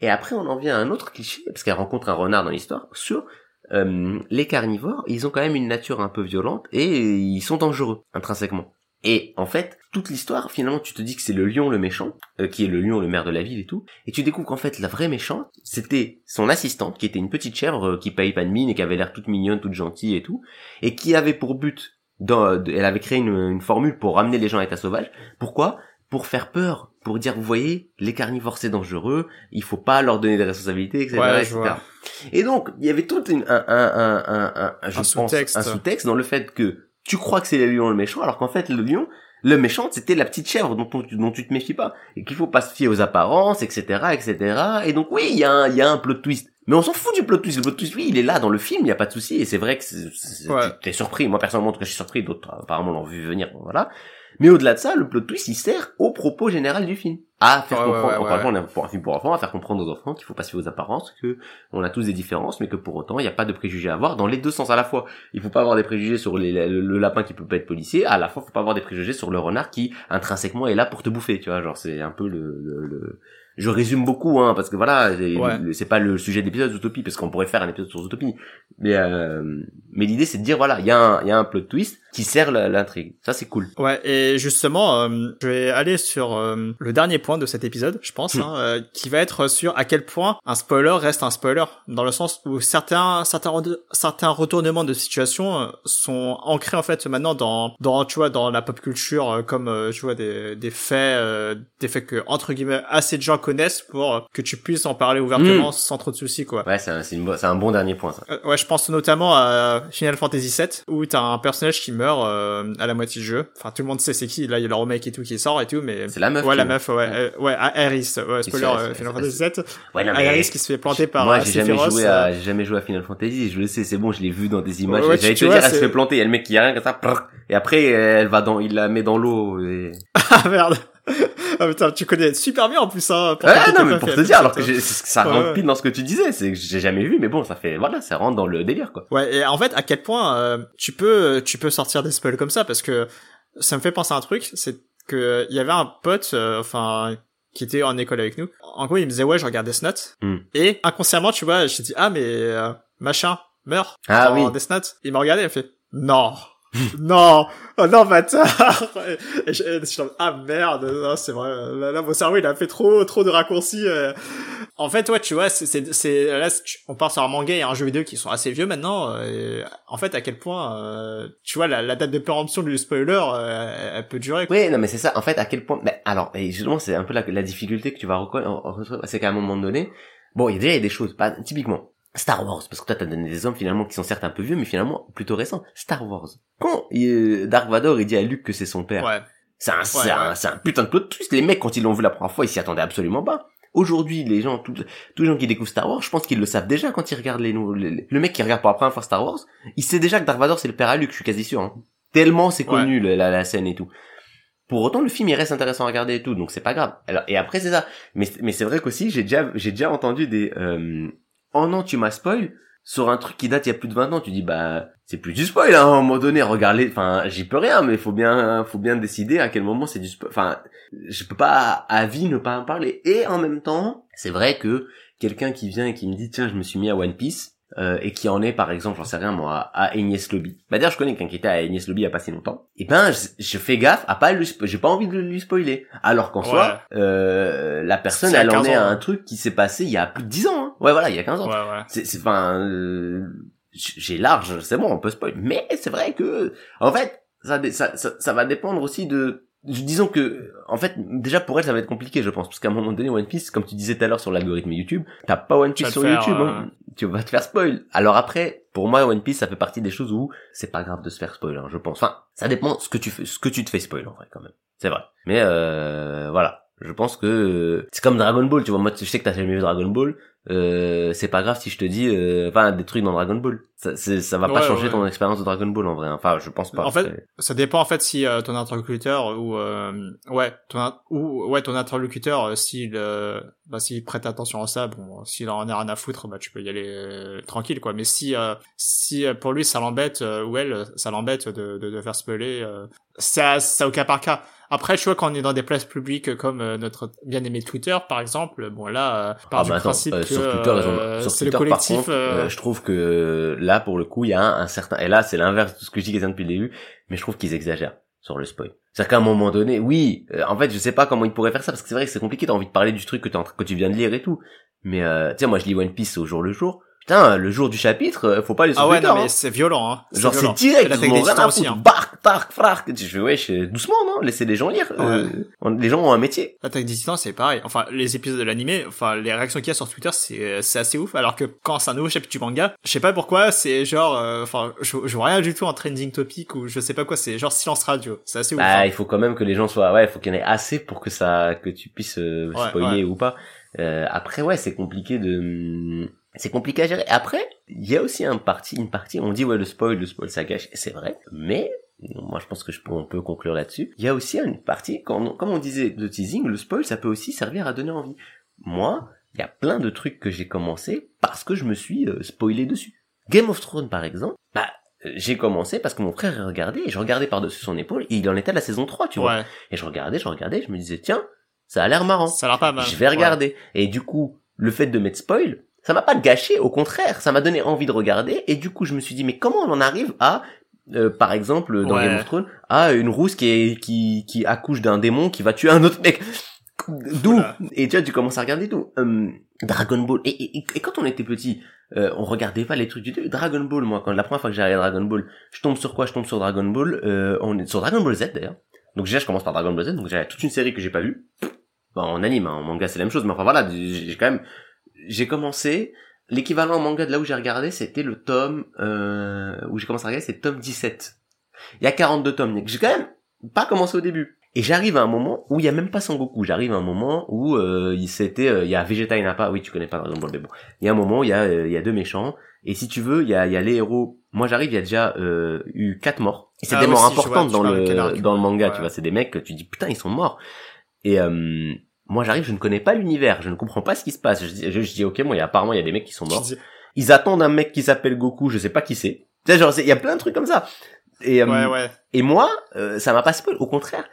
Et après, on en vient à un autre cliché, parce qu'elle rencontre un renard dans l'histoire, sur euh, les carnivores. Ils ont quand même une nature un peu violente et ils sont dangereux, intrinsèquement. Et en fait, toute l'histoire, finalement, tu te dis que c'est le lion le méchant, euh, qui est le lion le maire de la ville et tout, et tu découvres qu'en fait, la vraie méchante, c'était son assistante, qui était une petite chèvre euh, qui paye pas de mine et qui avait l'air toute mignonne, toute gentille et tout, et qui avait pour but, dans, elle avait créé une, une formule pour ramener les gens à l'état sauvage. Pourquoi? Pour faire peur, pour dire, vous voyez, les carnivores c'est dangereux, il faut pas leur donner des responsabilités, etc. Ouais, etc. Et donc, il y avait tout une, un, un, un, un, un, sous-texte. un sous-texte dans le fait que tu crois que c'est le lion le méchant, alors qu'en fait, le lion, le méchant, c'était la petite chèvre dont, on- dont tu te méfies pas. Et qu'il faut pas se fier aux apparences, etc., etc. Et donc, oui, il y, a un- il y a un plot twist. Mais on s'en fout du plot twist. Le plot twist, oui, il est là dans le film, il y a pas de souci. Et c'est vrai que Ouais. t'es surpris. Moi, personnellement, en tout cas, je suis surpris. D'autres, apparemment, l'ont vu venir. Voilà. Mais au-delà de ça, le plot twist, il sert au propos général du film. À faire Ouais, comprendre, ouais, on est pour un film pour enfants, à faire comprendre aux enfants qu'il faut pas se fier aux apparences, que on a tous des différences, mais que pour autant, il n'y a pas de préjugés à avoir dans les deux sens à la fois. Il faut pas avoir des préjugés sur les- le, le lapin qui peut pas être policier, à la fois, faut pas avoir des préjugés sur le renard qui, intrinsèquement, est là pour te bouffer, tu vois, genre, c'est un peu le, le, le- je résume beaucoup, hein, parce que voilà, c'est Ouais. c'est pas le sujet de l'épisode Zootopie, parce qu'on pourrait faire un épisode sur Zootopie. Mais, euh, mais l'idée, c'est de dire, voilà, il y a un, il y a un plot twist, qui sert l'intrigue. Ça c'est cool. Ouais, et justement, euh, je vais aller sur euh, le dernier point de cet épisode, je pense, Hmm. hein, euh, qui va être sur à quel point un spoiler reste un spoiler, dans le sens où certains certains certains retournements de situation sont ancrés en fait maintenant dans dans tu vois dans la pop culture comme tu vois des des faits des faits que entre guillemets assez de gens connaissent pour que tu puisses en parler ouvertement sans trop de soucis quoi. Ouais, c'est un, c'est un bon dernier point ça. Ouais, je pense notamment à Final Fantasy VII où t'as un personnage qui meurt euh, à la moitié du jeu. Enfin, tout le monde sait c'est qui. Là, il y a le remake et tout qui sort et tout, mais C'est la meuf. ouais, la meuf, ouais, euh, ouais, Aeris, ouais, spoiler, euh, Final Fantasy VII. Ouais, non, mais- Aeris qui se fait planter par Moi, j'ai jamais joué euh, à, j'ai jamais joué à Final Fantasy. Je le sais, c'est bon, je l'ai vu dans des images. Ouais, J'allais te tu dire, elle se fait planter. Il y a le mec qui a rien comme ça. et après, elle va dans, il la met dans l'eau. Et... Ah merde. Ah putain, tu connais super bien en plus, hein. pour qui non, mais pour te dire, alors que ça Ouais, rentre pile dans ce que tu disais. C'est que j'ai jamais vu, mais bon, ça fait, voilà, ça rentre dans le délire, quoi. Ouais, et en fait, à quel point euh, tu peux tu peux sortir des spoils comme ça parce que ça me fait penser à un truc, c'est que il y avait un pote, euh, enfin qui était en école avec nous. En gros, il me disait ouais, je regarde Death Note Hmm. et inconsciemment, tu vois, j'ai dit ah mais euh, machin meurt Ah dans oui. Death Note. Il m'a regardé, il m'a fait non. Non, oh non bâtard. Ah merde, c'est vrai. Là, mon cerveau il a fait trop trop de raccourcis. euh. En fait, ouais, tu vois, c'est c'est là on part sur un manga et un jeu vidéo qui sont assez vieux maintenant. euh, en fait, à quel point, euh, tu vois, la, date de péremption du spoiler, elle, peut durer. Oui, non, mais c'est ça. En fait, à quel point. Mais alors, justement, c'est un peu la, difficulté que tu vas retrouver, c'est qu'à un moment donné, bon, il y a déjà des choses. Pas typiquement Star Wars, parce que toi, t'as donné des hommes finalement qui sont certes un peu vieux, mais finalement plutôt récents. Star Wars. Quand euh, Dark Vador il dit à Luke que c'est son père, Ouais. c'est un, c'est Ouais, un, ouais. c'est un putain de plot twist. Les mecs, quand ils l'ont vu la première fois, ils s'y attendaient absolument pas. Aujourd'hui, les gens, tous tous les gens qui découvrent Star Wars, je pense qu'ils le savent déjà quand ils regardent les le mec qui regarde pour la première fois Star Wars, il sait déjà que Dark Vador c'est le père à Luke, je suis quasi sûr. hein. Tellement c'est connu la, la scène et tout. Pour autant, le film il reste intéressant à regarder et tout, donc c'est pas grave. Alors et après c'est ça. Mais mais c'est vrai qu'aussi j'ai déjà j'ai déjà entendu des euh, oh non tu m'as spoil sur un truc qui date il y a plus de 20 ans. Tu dis bah c'est plus du spoil hein, à un moment donné. Regarde les, enfin j'y peux rien, mais faut bien faut bien décider à quel moment c'est du spoil. Enfin je peux pas à vie ne pas en parler. Et en même temps c'est vrai que quelqu'un qui vient et qui me dit tiens je me suis mis à One Piece euh, et qui en est par exemple j'en sais rien moi à, Enies Lobby bah d'ailleurs je connais quelqu'un qui était à Enies Lobby il y a pas si longtemps et ben je, je fais gaffe à pas lui j'ai pas envie de lui spoiler alors qu'en Ouais. soi euh, la personne elle en 15 est à un hein. truc qui s'est passé il y a plus de 10 ans hein. ouais voilà il y a 15 ans Ouais, ouais. c'est enfin euh, j'ai large c'est bon on peut spoiler mais c'est vrai que en fait ça ça ça va dépendre aussi de disons que en fait déjà pour elle ça va être compliqué je pense. Parce qu'à un moment donné One Piece comme tu disais tout à l'heure sur l'algorithme YouTube t'as pas One Piece sur faire, YouTube euh, hein. tu vas te faire spoil. Alors après pour moi One Piece ça fait partie des choses où c'est pas grave de se faire spoil hein, je pense. Enfin ça dépend ce que tu fais ce que tu te fais spoil en vrai quand même. C'est vrai. Mais euh, voilà. Je pense que c'est comme Dragon Ball tu vois. Moi je sais que t'as jamais vu Dragon Ball euh, c'est pas grave si je te dis euh, enfin des trucs dans Dragon Ball ça ça va pas changer ouais. ton expérience de Dragon Ball en vrai hein. enfin je pense pas En fait, ça dépend en fait si euh, ton interlocuteur ou euh, ouais ton ou ouais ton interlocuteur euh, s'il euh, bah s'il prête attention à ça bon s'il en a rien à foutre bah tu peux y aller euh, tranquille quoi mais si euh, si pour lui ça l'embête euh, ou elle ça l'embête de, de de faire spoiler euh, ça ça au cas par cas après tu vois quand on est dans des places publiques comme euh, notre bien aimé Twitter par exemple bon là euh, par Ah du bah attends, principe euh, que sur Twitter, c'est le Twitter, collectif par contre, je trouve que là, pour le coup, il y a un, un certain, et là, c'est l'inverse de tout ce que je dis depuis le début, mais je trouve qu'ils exagèrent sur le spoil. C'est-à-dire qu'à un moment donné, oui, euh, en fait, je sais pas comment ils pourraient faire ça, parce que c'est vrai que c'est compliqué, t'as envie de parler du truc que, que tu viens de lire et tout. Mais, euh, tu sais, moi, je lis One Piece au jour le jour. Putain, le jour du chapitre, euh, faut pas aller sur ah ouais non hein. mais c'est violent hein Genre c'est direct, ils tech ont des rien à aussi, foutre. hein. Bark, bark, frark. Je fais, ouais, je- doucement, non? Laissez les gens lire. Euh, on- les gens ont un métier. L'attaque des Titans, c'est pareil. Enfin, les épisodes de l'animé, enfin, les réactions qu'il y a sur Twitter, c'est, c'est assez ouf. Alors que quand c'est un nouveau chapitre du manga, je sais pas pourquoi, c'est genre, euh, enfin, je, je vois rien du tout en trending topic ou je sais pas quoi, c'est genre silence radio. C'est assez ouf. Bah, hein. il faut quand même que les gens soient, ouais, il faut qu'il y en ait assez pour que ça, que tu puisses euh, Ouais, spoiler ou pas. Euh, après, ouais, c'est compliqué de, c'est compliqué à gérer. Après, il y a aussi un parti, une partie, on dit ouais, le spoil, le spoil, ça gâche, et c'est vrai. Mais, moi, je pense que je peux, on peut conclure là-dessus. Il y a aussi une partie, quand comme on disait, de teasing, le spoil, ça peut aussi servir à donner envie. Moi, il y a plein de trucs que j'ai commencé parce que je me suis euh, spoilé dessus. Game of Thrones, par exemple, bah, euh, j'ai commencé parce que mon frère regardait, et je regardais par-dessus son épaule, et il en était à la saison 3, tu vois. ouais, Et je regardais, je regardais, je me disais, tiens, ça a l'air marrant. ça a l'air pas mal. Je vais regarder. Et du coup, le fait de mettre spoil, ça m'a pas gâché, au contraire, ça m'a donné envie de regarder, et du coup, je me suis dit, mais comment on en arrive à euh, par exemple dans Ouais. Game of Thrones à une rousse qui est qui qui accouche d'un démon qui va tuer un autre mec? D'où? Voilà. et tu vois tu commences à regarder tout Hum, Dragon Ball. Et, et, et quand on était petit euh, on regardait pas les trucs du début. Dragon Ball moi quand la première fois que j'ai regardé Dragon Ball je tombe sur quoi? Je tombe sur Dragon Ball euh, on est sur Dragon Ball Z d'ailleurs. Donc déjà je commence par Dragon Ball Z donc j'ai toute une série que j'ai pas vue. Bon, en anime hein, en manga c'est la même chose mais enfin voilà j'ai quand même j'ai commencé l'équivalent en manga de là où j'ai regardé c'était le tome euh, où j'ai commencé à regarder c'est le tome 17 il y a 42 tomes donc j'ai quand même pas commencé au début. Et j'arrive à un moment où il y a même pas Son Goku j'arrive à un moment où euh, il c'était euh, il y a Vegeta et Nappa. Oui tu connais pas Dragon Ball mais bon. Il y a un moment où il y a euh, il y a deux méchants. Et si tu veux il y a il y a les héros. Moi j'arrive il y a déjà euh, eu quatre morts. Et c'est Ah, des morts aussi, importantes vois, dans le dans le manga ouais. tu vois. C'est des mecs que tu dis putain ils sont morts. Et euh, moi j'arrive je ne connais pas l'univers je ne comprends pas ce qui se passe je dis, je, je dis ok moi il y a apparemment il y a des mecs qui sont morts ils attendent un mec qui s'appelle Goku je sais pas qui c'est tu sais genre il y a plein de trucs comme ça et euh, Ouais, ouais. et moi, euh, ça m'a pas spoil. Au contraire,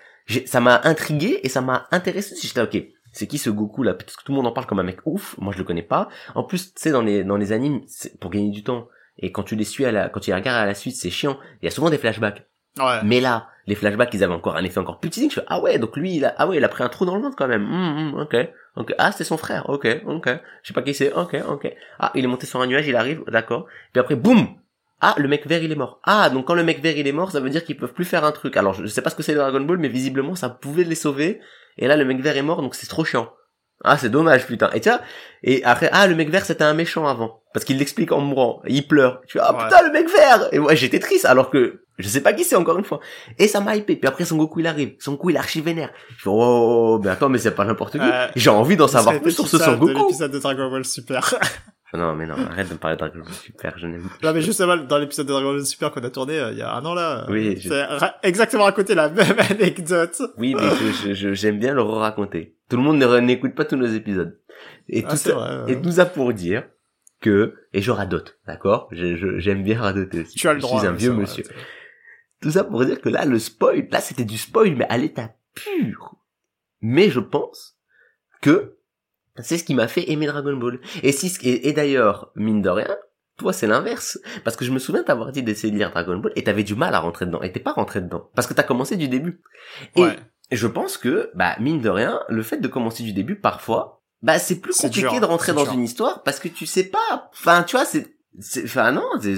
ça m'a intrigué et ça m'a intéressé. J'étais ok. C'est qui ce Goku là? Parce que tout le monde en parle comme un mec ouf. Moi, je le connais pas. En plus, tu sais, dans les dans les animes, c'est pour gagner du temps. Et quand tu les suis à la, quand tu les regardes à la suite, c'est chiant. Il y a souvent des flashbacks. Ouais. Mais là, les flashbacks, ils avaient encore un effet encore plus petit. Je fais ah ouais, donc lui, il a, ah ouais, il a pris un trou dans le ventre quand même. Hum, hum, ok, ok. Ah, c'est son frère. Ok, ok. Je sais pas qui c'est. Ok, ok. Ah, il est monté sur un nuage, il arrive. D'accord. Puis après, boum. Ah, le mec vert, il est mort. Ah, donc quand le mec vert, il est mort, ça veut dire qu'ils peuvent plus faire un truc. Alors, je sais pas ce que c'est le Dragon Ball, mais visiblement, ça pouvait les sauver. Et là, le mec vert est mort, donc c'est trop chiant. Ah, c'est dommage, putain. Et tu vois, et après, ah, le mec vert, c'était un méchant avant. Parce qu'il l'explique en mourant. Il pleure. Tu vois, ah, Ouais. putain, le mec vert! Et moi, j'étais triste, alors que je sais pas qui c'est encore une fois. Et ça m'a hypé. Puis après, Son Goku, il arrive. Son Goku, il est archi vénère. Je fais, oh, mais attends, mais c'est pas n'importe qui. Ouais. J'ai envie d'en savoir plus sur ce Son Goku. L'épisode de Dragon Ball Super. Non, mais non, arrête de me parler de Dragon Ball Super, je n'aime non, mais justement, dans l'épisode de Dragon Ball Super qu'on a tourné euh, il y a un an là. euh, Oui, je- exactement à côté la même anecdote. Oui, mais je- je- je- j'aime bien le raconter. Tout le monde n'écoute pas tous nos épides. Et Ah, tout ça, vrai, ouais. et tout ça pour dire que, et je radote, d'accord? Je- je- J'aime bien radoter aussi. Tu as le Je droit. suis un vieux vrai. Tout ça pour dire que là, le spoil, là, c'était du spoil, mais à l'état pur. Mais je pense que c'est ce qui m'a fait aimer Dragon Ball. Et si, et, et d'ailleurs, mine de rien, toi, c'est l'inverse. Parce que je me souviens t'avoir dit d'essayer de lire DragonAll et t'avais du mal à rentrer dedans. Et t'es pas rentré dedans. Parce que t'as commencé du début. Et je pense que, bah, mine de rien, le fait de commencer du début, parfois, bah, c'est plus compliqué dur, de rentrer dans dur. une histoire parce que tu sais pas, enfin, tu vois, c'est, enfin, non, c'est,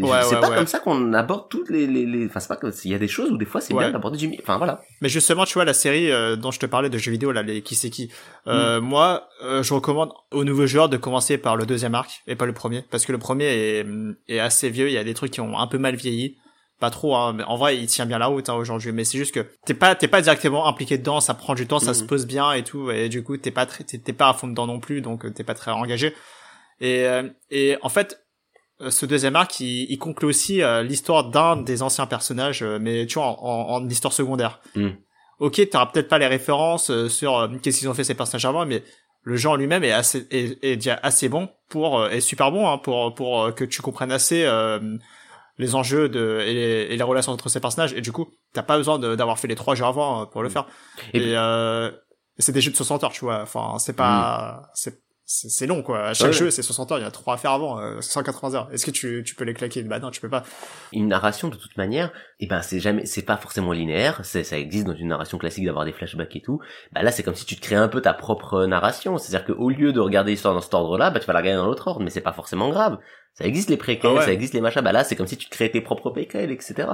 Ouais, ouais, pas ouais. comme ça qu'on aborde toutes les, les, les, enfin, c'est pas que, il y a des choses où des fois c'est bien d'aborder du, enfin, voilà. Mais justement, tu vois, la série euh, dont je te parlais de jeux vidéo, là, les qui c'est qui, Mm. euh, moi, euh, je recommande aux nouveaux joueurs de commencer par le deuxième arc et pas le premier, parce que le premier est, est assez vieux, il y a des trucs qui ont un peu mal vieilli. Pas trop, hein, mais en vrai, il tient bien la route hein, aujourd'hui. Mais c'est juste que t'es pas, t'es pas directement impliqué dedans, ça prend du temps, ça se pose bien et tout, et du coup, t'es pas, très- t'es t'es pas à fond dedans non plus, donc euh, t'es pas très engagé. Et, euh, et en fait, euh, ce deuxième arc, il, il conclut aussi euh, l'histoire d'un des anciens personnages, mais tu vois, en, en, en histoire secondaire. Mm. Ok, t'auras peut-être pas les références sur euh, qu'est-ce qu'ils ont fait ces personnages avant, mais le genre lui-même est assez est, est déjà assez bon pour est super bon hein, pour pour que tu comprennes assez euh, les enjeux de et les, et les relations entre ces personnages. Et du coup t'as pas besoin d'avoir fait les trois jeux avant pour le faire. Et euh, c'est des jeux de 60 heures tu vois. Enfin c'est pas c'est c'est c'est long quoi à chaque Ouais. jeu c'est 60 heures il y a trois à faire avant euh, 180 heures est-ce que tu tu peux les claquer bah non tu peux pas Une narration, de toute manière, eh ben, c'est jamais, c'est pas forcément linéaire, c'est, ça existe dans une narration classique d'avoir des flashbacks et tout. Bah là, c'est comme si tu te crées un peu ta propre narration. C'est-à-dire qu'au lieu de regarder l'histoire dans cet ordre-là, bah tu vas la regarder dans l'autre ordre, mais c'est pas forcément grave. Ça existe les préquels, Ah ouais. ça existe les machins. Bah là, c'est comme si tu te créais tes propres préquels, etc.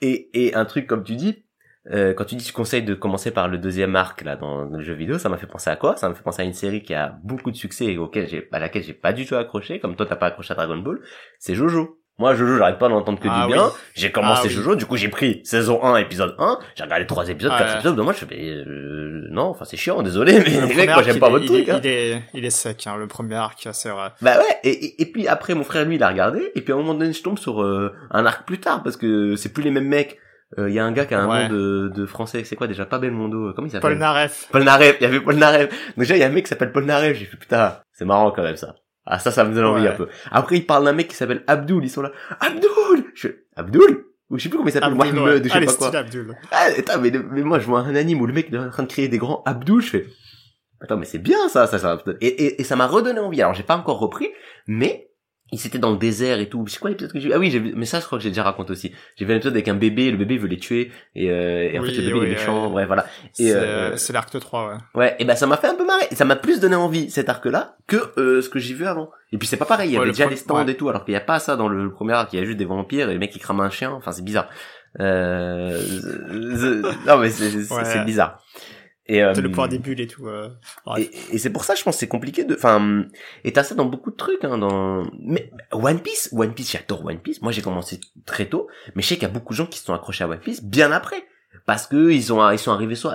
Et, et un truc comme tu dis, euh, quand tu dis tu conseilles de commencer par le deuxième arc là dans, dans le jeu vidéo, ça m'a fait penser à quoi? Ça m'a fait penser à une série qui a beaucoup de succès et auquel j'ai, à laquelle j'ai pas du tout accroché, comme toi t'as pas accroché à Dragon Ball. C'est Jojo. Moi, Jojo, j'arrive pas à l'entendre que Ah du bien. oui. J'ai commencé Ah oui. Jojo, du coup j'ai pris saison 1, épisode 1, j'ai regardé trois épisodes, Ah quatre ouais. épisodes, de moi je fais, euh, non, enfin c'est chiant, désolé, mais Le mecs, moi j'aime pas est- votre il truc, est, hein. il est il est sec hein, le premier arc c'est vrai Bah ouais, et, et, et puis après mon frère lui il a regardé, et puis à un moment donné je tombe sur euh, un arc plus tard, parce que c'est plus les mêmes mecs. Il y a un gars qui a un Ouais. nom de, de français, c'est quoi déjà? Pas Belmondo, euh, comment il s'appelle? Paul Naref Paul Narev, il y avait Paul Narev. Donc déjà, il y a un mec qui s'appelle Paul Narev, j'ai fait putain, c'est marrant quand même ça. Ah ça, ça me donne envie Ouais. un peu. Après, il parle d'un mec qui s'appelle Abdul, ils sont là. Abdul Je fais, Abdul Ou je sais plus comment il s'appelle, Mohamed, ouais. je sais Allez, pas quoi. Abdul. Ah, attends, mais, mais moi, je vois un anime où le mec est en train de créer des grands Abdul, je fais, attends, mais c'est bien ça, ça, ça. Et, et, et ça m'a redonné envie. Alors, j'ai pas encore repris, mais ils étaient dans le désert et tout. C'est quoi l'épisode que j'ai vu? Ah oui, vu, mais ça je crois que j'ai déjà raconté aussi. J'ai vu un épisode avec un bébé, le bébé veut les tuer et, euh, et en Oui, fait le bébé oui, est méchant, ouais. voilà. C'est euh, l'arc 3, ouais. ouais, et ben ça m'a fait un peu marrer. Ça m'a plus donné envie cet arc-là que euh, ce que j'ai vu avant. Et puis c'est pas pareil, il y avait déjà des stands ouais. et tout, alors qu'il y a pas ça dans le, premier arc. Il y a juste des vampires et les mecs qui crament un chien. Enfin c'est bizarre. Euh... non mais c'est bizarre. Et euh, le pouvoir des bulles et tout. euh. Et, et c'est pour ça, je pense, c'est compliqué de. Enfin, et t'as ça dans beaucoup de trucs, hein, dans. Mais One Piece, One Piece, j'adore One Piece. Moi, j'ai commencé très tôt, mais je sais qu'il y a beaucoup de gens qui se sont accrochés à One Piece bien après, parce que ils ont, ils sont arrivés sur.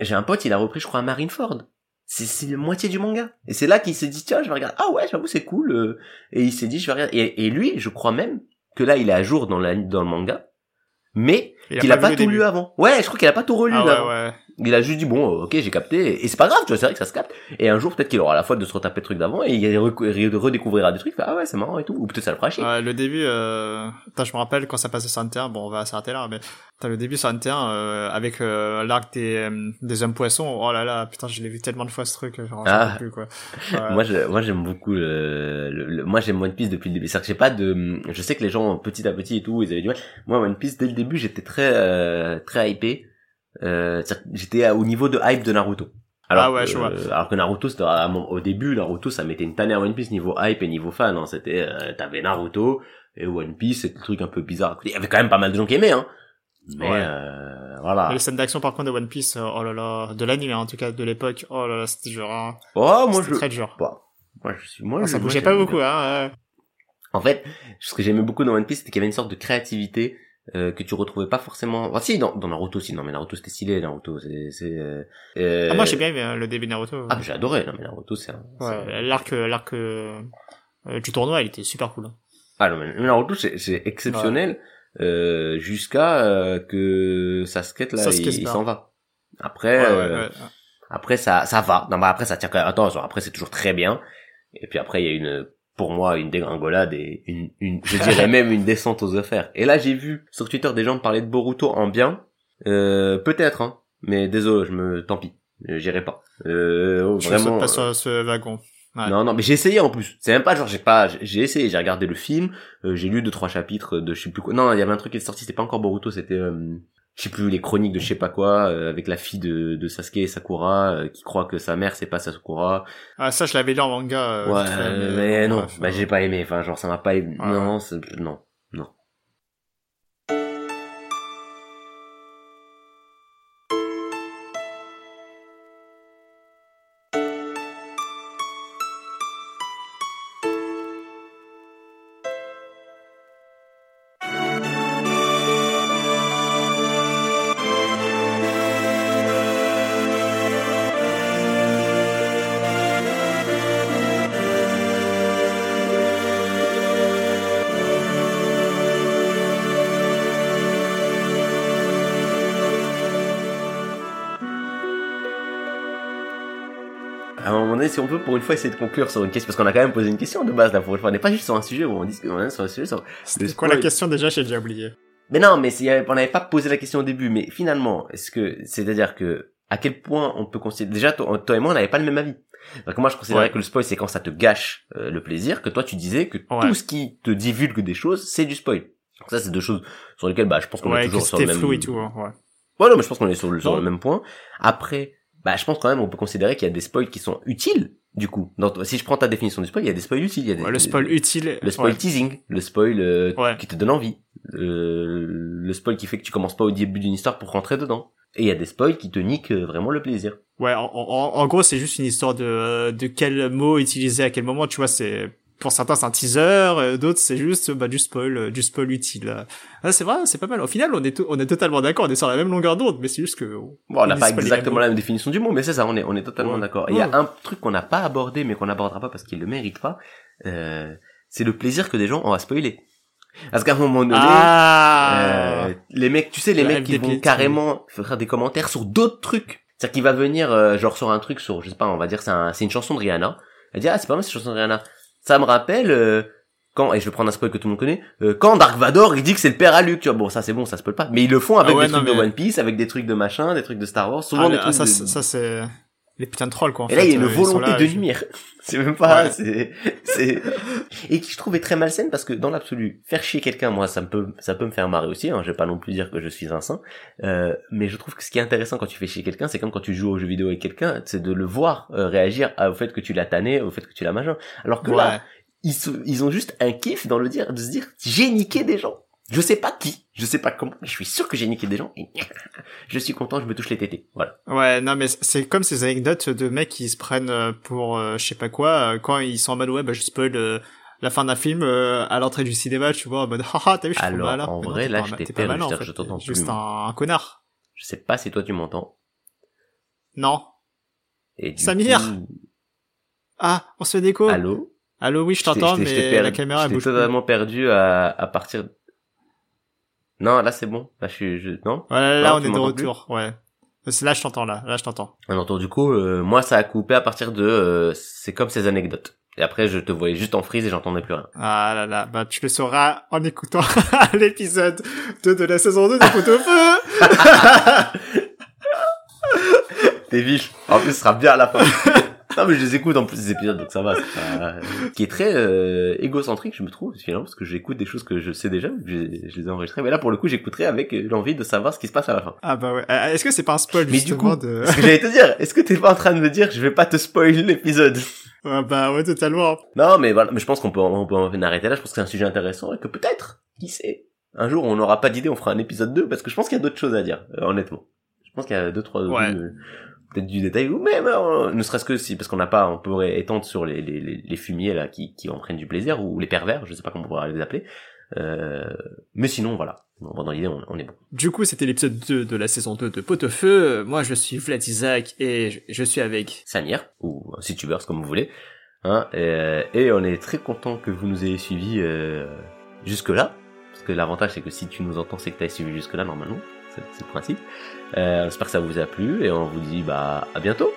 J'ai un pote, il a repris, je crois, Marineford. C'est c'est la moitié du manga. Et c'est là qu'il s'est dit tiens, je vais regarder. Ah ouais, j'avoue, c'est cool. euh. Et il s'est dit je vais regarder. Et, et lui, je crois même que là, il est à jour dans la dans le manga, mais Il qu'il a pas tout lu avant. Ouais, je crois qu'il a pas tout relu Ah là. ouais, ouais. Il a juste dit bon, ok, j'ai capté, et c'est pas grave, tu vois, c'est vrai que ça se capte. Et un jour, peut-être qu'il aura la foi de se retaper le truc d'avant, et il redécouvrira des trucs, ah ouais, c'est marrant et tout, ou peut-être ça le fera chier. Ouais, le début, euh... Attends, je me rappelle quand ça passait sur Inter, bon, on va s'arrêter là, mais t'as le début sur Inter, euh, avec euh, l'arc des, euh, des hommes poissons, oh là là, putain, je l'ai vu tellement de fois ce truc, genre, Ah. plus, quoi. Moi, je, moi, j'aime beaucoup le, le- le- moi, j'aime One Piece depuis le début. C'est-à-dire que j'ai pas de, je sais que les gens, petit à petit et tout, ils avaient du mal. Moi, One Piece, dès le début, j'étais très, euh, très hypé. Euh, j'étais au niveau de hype de Naruto. Alors, Ah ouais, que, je vois. euh, alors que Naruto, c'était au début, Naruto, ça mettait une tannée à One Piece niveau hype et niveau fan. Hein. C'était, t'avais Naruto et One Piece, c'était le truc un peu bizarre. Il y avait quand même pas mal de gens qui aimaient, hein. Mais Ouais. euh, voilà. Les scènes d'action, par contre, de One Piece, oh là là, de l'anime, en tout cas, de l'époque, oh là là, c'était dur, hein. Oh, moi je, très dur. Bah, moi je suis, moi, Ah, je- ça bougeait pas beaucoup, hein. En fait, ce que j'aimais beaucoup dans One Piece, c'était qu'il y avait une sorte de créativité euh, que tu retrouvais pas forcément. Enfin, si, dans, dans Naruto, si, non, mais Naruto c'était stylé, Naruto, c'est, c'est. Euh... euh, Ah, moi, j'ai bien aimé hein, le début de Naruto. Ah, j'ai adoré, non, mais Naruto, c'est. Un... Ouais, l'arc, l'arc euh, euh, du tournoi, il était super cool. hein. Ah non, mais Naruto, c'est, c'est exceptionnel euh, jusqu'à euh, que Sasuke là, Sasuke il, il s'en va. Après, Ouais, ouais, euh, ouais. après ça, ça va. Non, mais après ça tient. Attention, après c'est toujours très bien. Et puis après, il y a une, pour moi, une dégringolade et une, une je dirais même une descente aux affaires. Et là, j'ai vu sur Twitter des gens parler de Boruto en bien. Euh, peut-être, hein. Mais désolé, je me, tant pis, Euh, j'irai pas. Euh, Je vraiment. pas sur ce wagon. Ouais. Non, non, mais j'ai essayé en plus. C'est même pas genre j'ai pas, j'ai essayé, j'ai regardé le film, euh, j'ai lu deux trois chapitres de je sais plus quoi. Non, il y avait un truc qui est sorti, c'était pas encore Boruto, c'était euh, je sais plus les chroniques de je sais pas quoi euh, avec la fille de, de Sasuke et Sakura euh, qui croit que sa mère c'est pas Sakura. Ah, ça, je l'avais lu en manga. euh, ouais, mais, non, bah j'ai pas aimé. Enfin, genre ça m'a pas aimé. Non, non, si on peut pour une fois essayer de conclure sur une question, parce qu'on a quand même posé une question de base là pour une fois, on n'est pas juste sur un sujet où on dit qu'on est sur un sujet sur C'était quoi la question déjà? J'ai déjà oublié. Mais non, mais avait- on n'avait pas posé la question au début, mais finalement, est-ce que, c'est-à-dire que, à quel point on peut considérer, déjà, toi, toi et moi, on n'avait pas le même avis. Donc moi, je considérais Ouais. que le spoil, c'est quand ça te gâche euh, le plaisir, que toi, tu disais que Ouais. tout ce qui te divulgue des choses, c'est du spoil. Donc ça, c'est deux choses sur lesquelles, bah, je pense qu'on est que toujours sur le même... flou et tout, hein, ouais. Ouais, non, mais je pense qu'on est sur le, sur Non. le même point. Après, bah, je pense quand même, on peut considérer qu'il y a des spoils qui sont utiles, du coup. Donc, si je prends ta définition du spoil, il y a des spoils utiles. Il y a des, Ouais, le spoil utile. le spoil ouais. teasing, le spoil euh, Ouais. qui te donne envie, euh, le spoil qui fait que tu commences pas au début d'une histoire pour rentrer dedans. Et il y a des spoils qui te niquent euh, vraiment le plaisir. Ouais, en, en, en gros, c'est juste une histoire de, euh, de quel mot utiliser à quel moment, tu vois, c'est, pour certains, c'est un teaser, euh, d'autres, c'est juste, bah, du spoil, euh, du spoil utile. Ah, c'est vrai, c'est pas mal. Au final, on est, on est totalement d'accord, on est sur la même longueur d'onde, mais c'est juste que, Bon, on n'a pas exactement la même définition du mot, mais c'est ça, on est, on est totalement Ouais. d'accord. Et il y a un truc qu'on n'a pas abordé, mais qu'on n'abordera pas parce qu'il le mérite pas, euh, c'est le plaisir que des gens ont à spoiler. Parce qu'à un moment donné, ah, euh, les mecs, tu sais, les Le mecs qui vont carrément faire des commentaires sur d'autres trucs. C'est-à-dire qu'il va venir, euh, genre sur un truc sur, je sais pas, on va dire c'est un, c'est une chanson de Rihanna. Elle dit ah c'est pas mal cette chanson de Rihanna. Ça me rappelle euh, quand et je vais prendre un spoil que tout le monde connaît. euh, quand Dark Vador il dit que c'est le père à Luke. Tu vois bon ça c'est bon ça spoil pas. Mais ils le font avec Ah ouais, des non, trucs de One Piece, avec des trucs de machin, des trucs de Star Wars, souvent Ah, des ah, trucs ça, de... ça, c'est, les putains de trolls quoi. En Et là, il y a une euh, volonté là, de je- nuire. C'est même pas, Ouais. c'est, c'est, et qui je trouve est très malsaine parce que dans l'absolu, faire chier quelqu'un, moi, ça me peut, ça peut me faire marrer aussi, hein. Je vais pas non plus dire que je suis un saint. Euh, mais je trouve que ce qui est intéressant quand tu fais chier quelqu'un, c'est comme quand tu joues aux jeux vidéo avec quelqu'un, c'est de le voir euh, réagir au fait que tu l'as tanné, au fait que tu l'as machin. Alors que là, ils, ils ont juste un kiff dans le dire, de se dire, j'ai niqué des gens. Je sais pas qui, je sais pas comment, mais je suis sûr que j'ai niqué des gens et je suis content, je me touche les tétés. Voilà. Ouais, non, mais c'est comme ces anecdotes de mecs qui se prennent euh, pour euh, je sais pas quoi, euh, quand ils sont en mode ouais, bah je spoil euh, la fin d'un film euh, à l'entrée du cinéma, tu vois, en mode haha, t'as vu, je suis Alors, malin. en non, vrai, t'es là, t'es pas malin, en c'est-à-dire fait. je t'entends T'es Juste plus. un, un connard. Je sais pas si toi tu m'entends. Non. Et Samir coup- Ah, on se fait d'écho. Allô? Allô, oui, je t'entends, mais la caméra elle bouge plus. totalement perdu à, à partir. Non, là c'est bon. Là je suis, je... non? Voilà, là, Non, on est de retour, ouais. Là, je t'entends, là. Là, je t'entends. Alors du coup, euh, moi ça a coupé à partir de, euh, c'est comme ces anecdotes. Et après je te voyais juste en frise et j'entendais plus rien. Ah là là, bah tu le sauras en écoutant l'épisode 2 de la saison 2 de au Feu T'es vif. En plus ce sera bien à la fin. non mais je les écoute en plus des épisodes donc ça va. c'est pas- Qui est très euh, égocentrique je me trouve finalement parce que j'écoute des choses que je sais déjà, que je les ai enregistrées. Mais là pour le coup j'écouterai avec euh, l'envie de savoir ce qui se passe à la fin. Ah bah ouais. Euh, Est-ce que c'est pas un spoil, Mais du justement, coup, de... Ce que j'allais te dire, est-ce que t'es pas en train de me dire je vais pas te spoiler l'épisode? Ah bah ouais, totalement. Non, mais voilà, mais je pense qu'on peut, on peut en arrêter là. Je pense que c'est un sujet intéressant et que peut-être, qui sait, un jour on n'aura pas d'idée, on fera un épisode 2 parce que je pense qu'il y a d'autres choses à dire, euh, honnêtement. Je pense qu'il y a deux trois Ouais. Euh, peut-être du détail ou même euh, ne serait-ce que si parce qu'on n'a pas, on pourrait étendre sur les, les, les, fumiers là qui qui en prennent du plaisir ou les pervers, je sais pas comment on pourrait les appeler. Euh, mais sinon voilà, dans l'idée on, on est bon. Du coup, c'était l'épisode 2 de la saison 2 de Pot au Feu. Moi, je suis Vlad Isaac et je, je suis avec... Samir ou un YouTubers comme vous voulez. Hein, et, et on est très content que vous nous ayez suivis euh, jusque là, parce que l'avantage c'est que si tu nous entends, c'est que tu as suivi jusque là normalement, c'est c'est le principe. Euh, on espère que ça vous a plu et on vous dit bah à bientôt.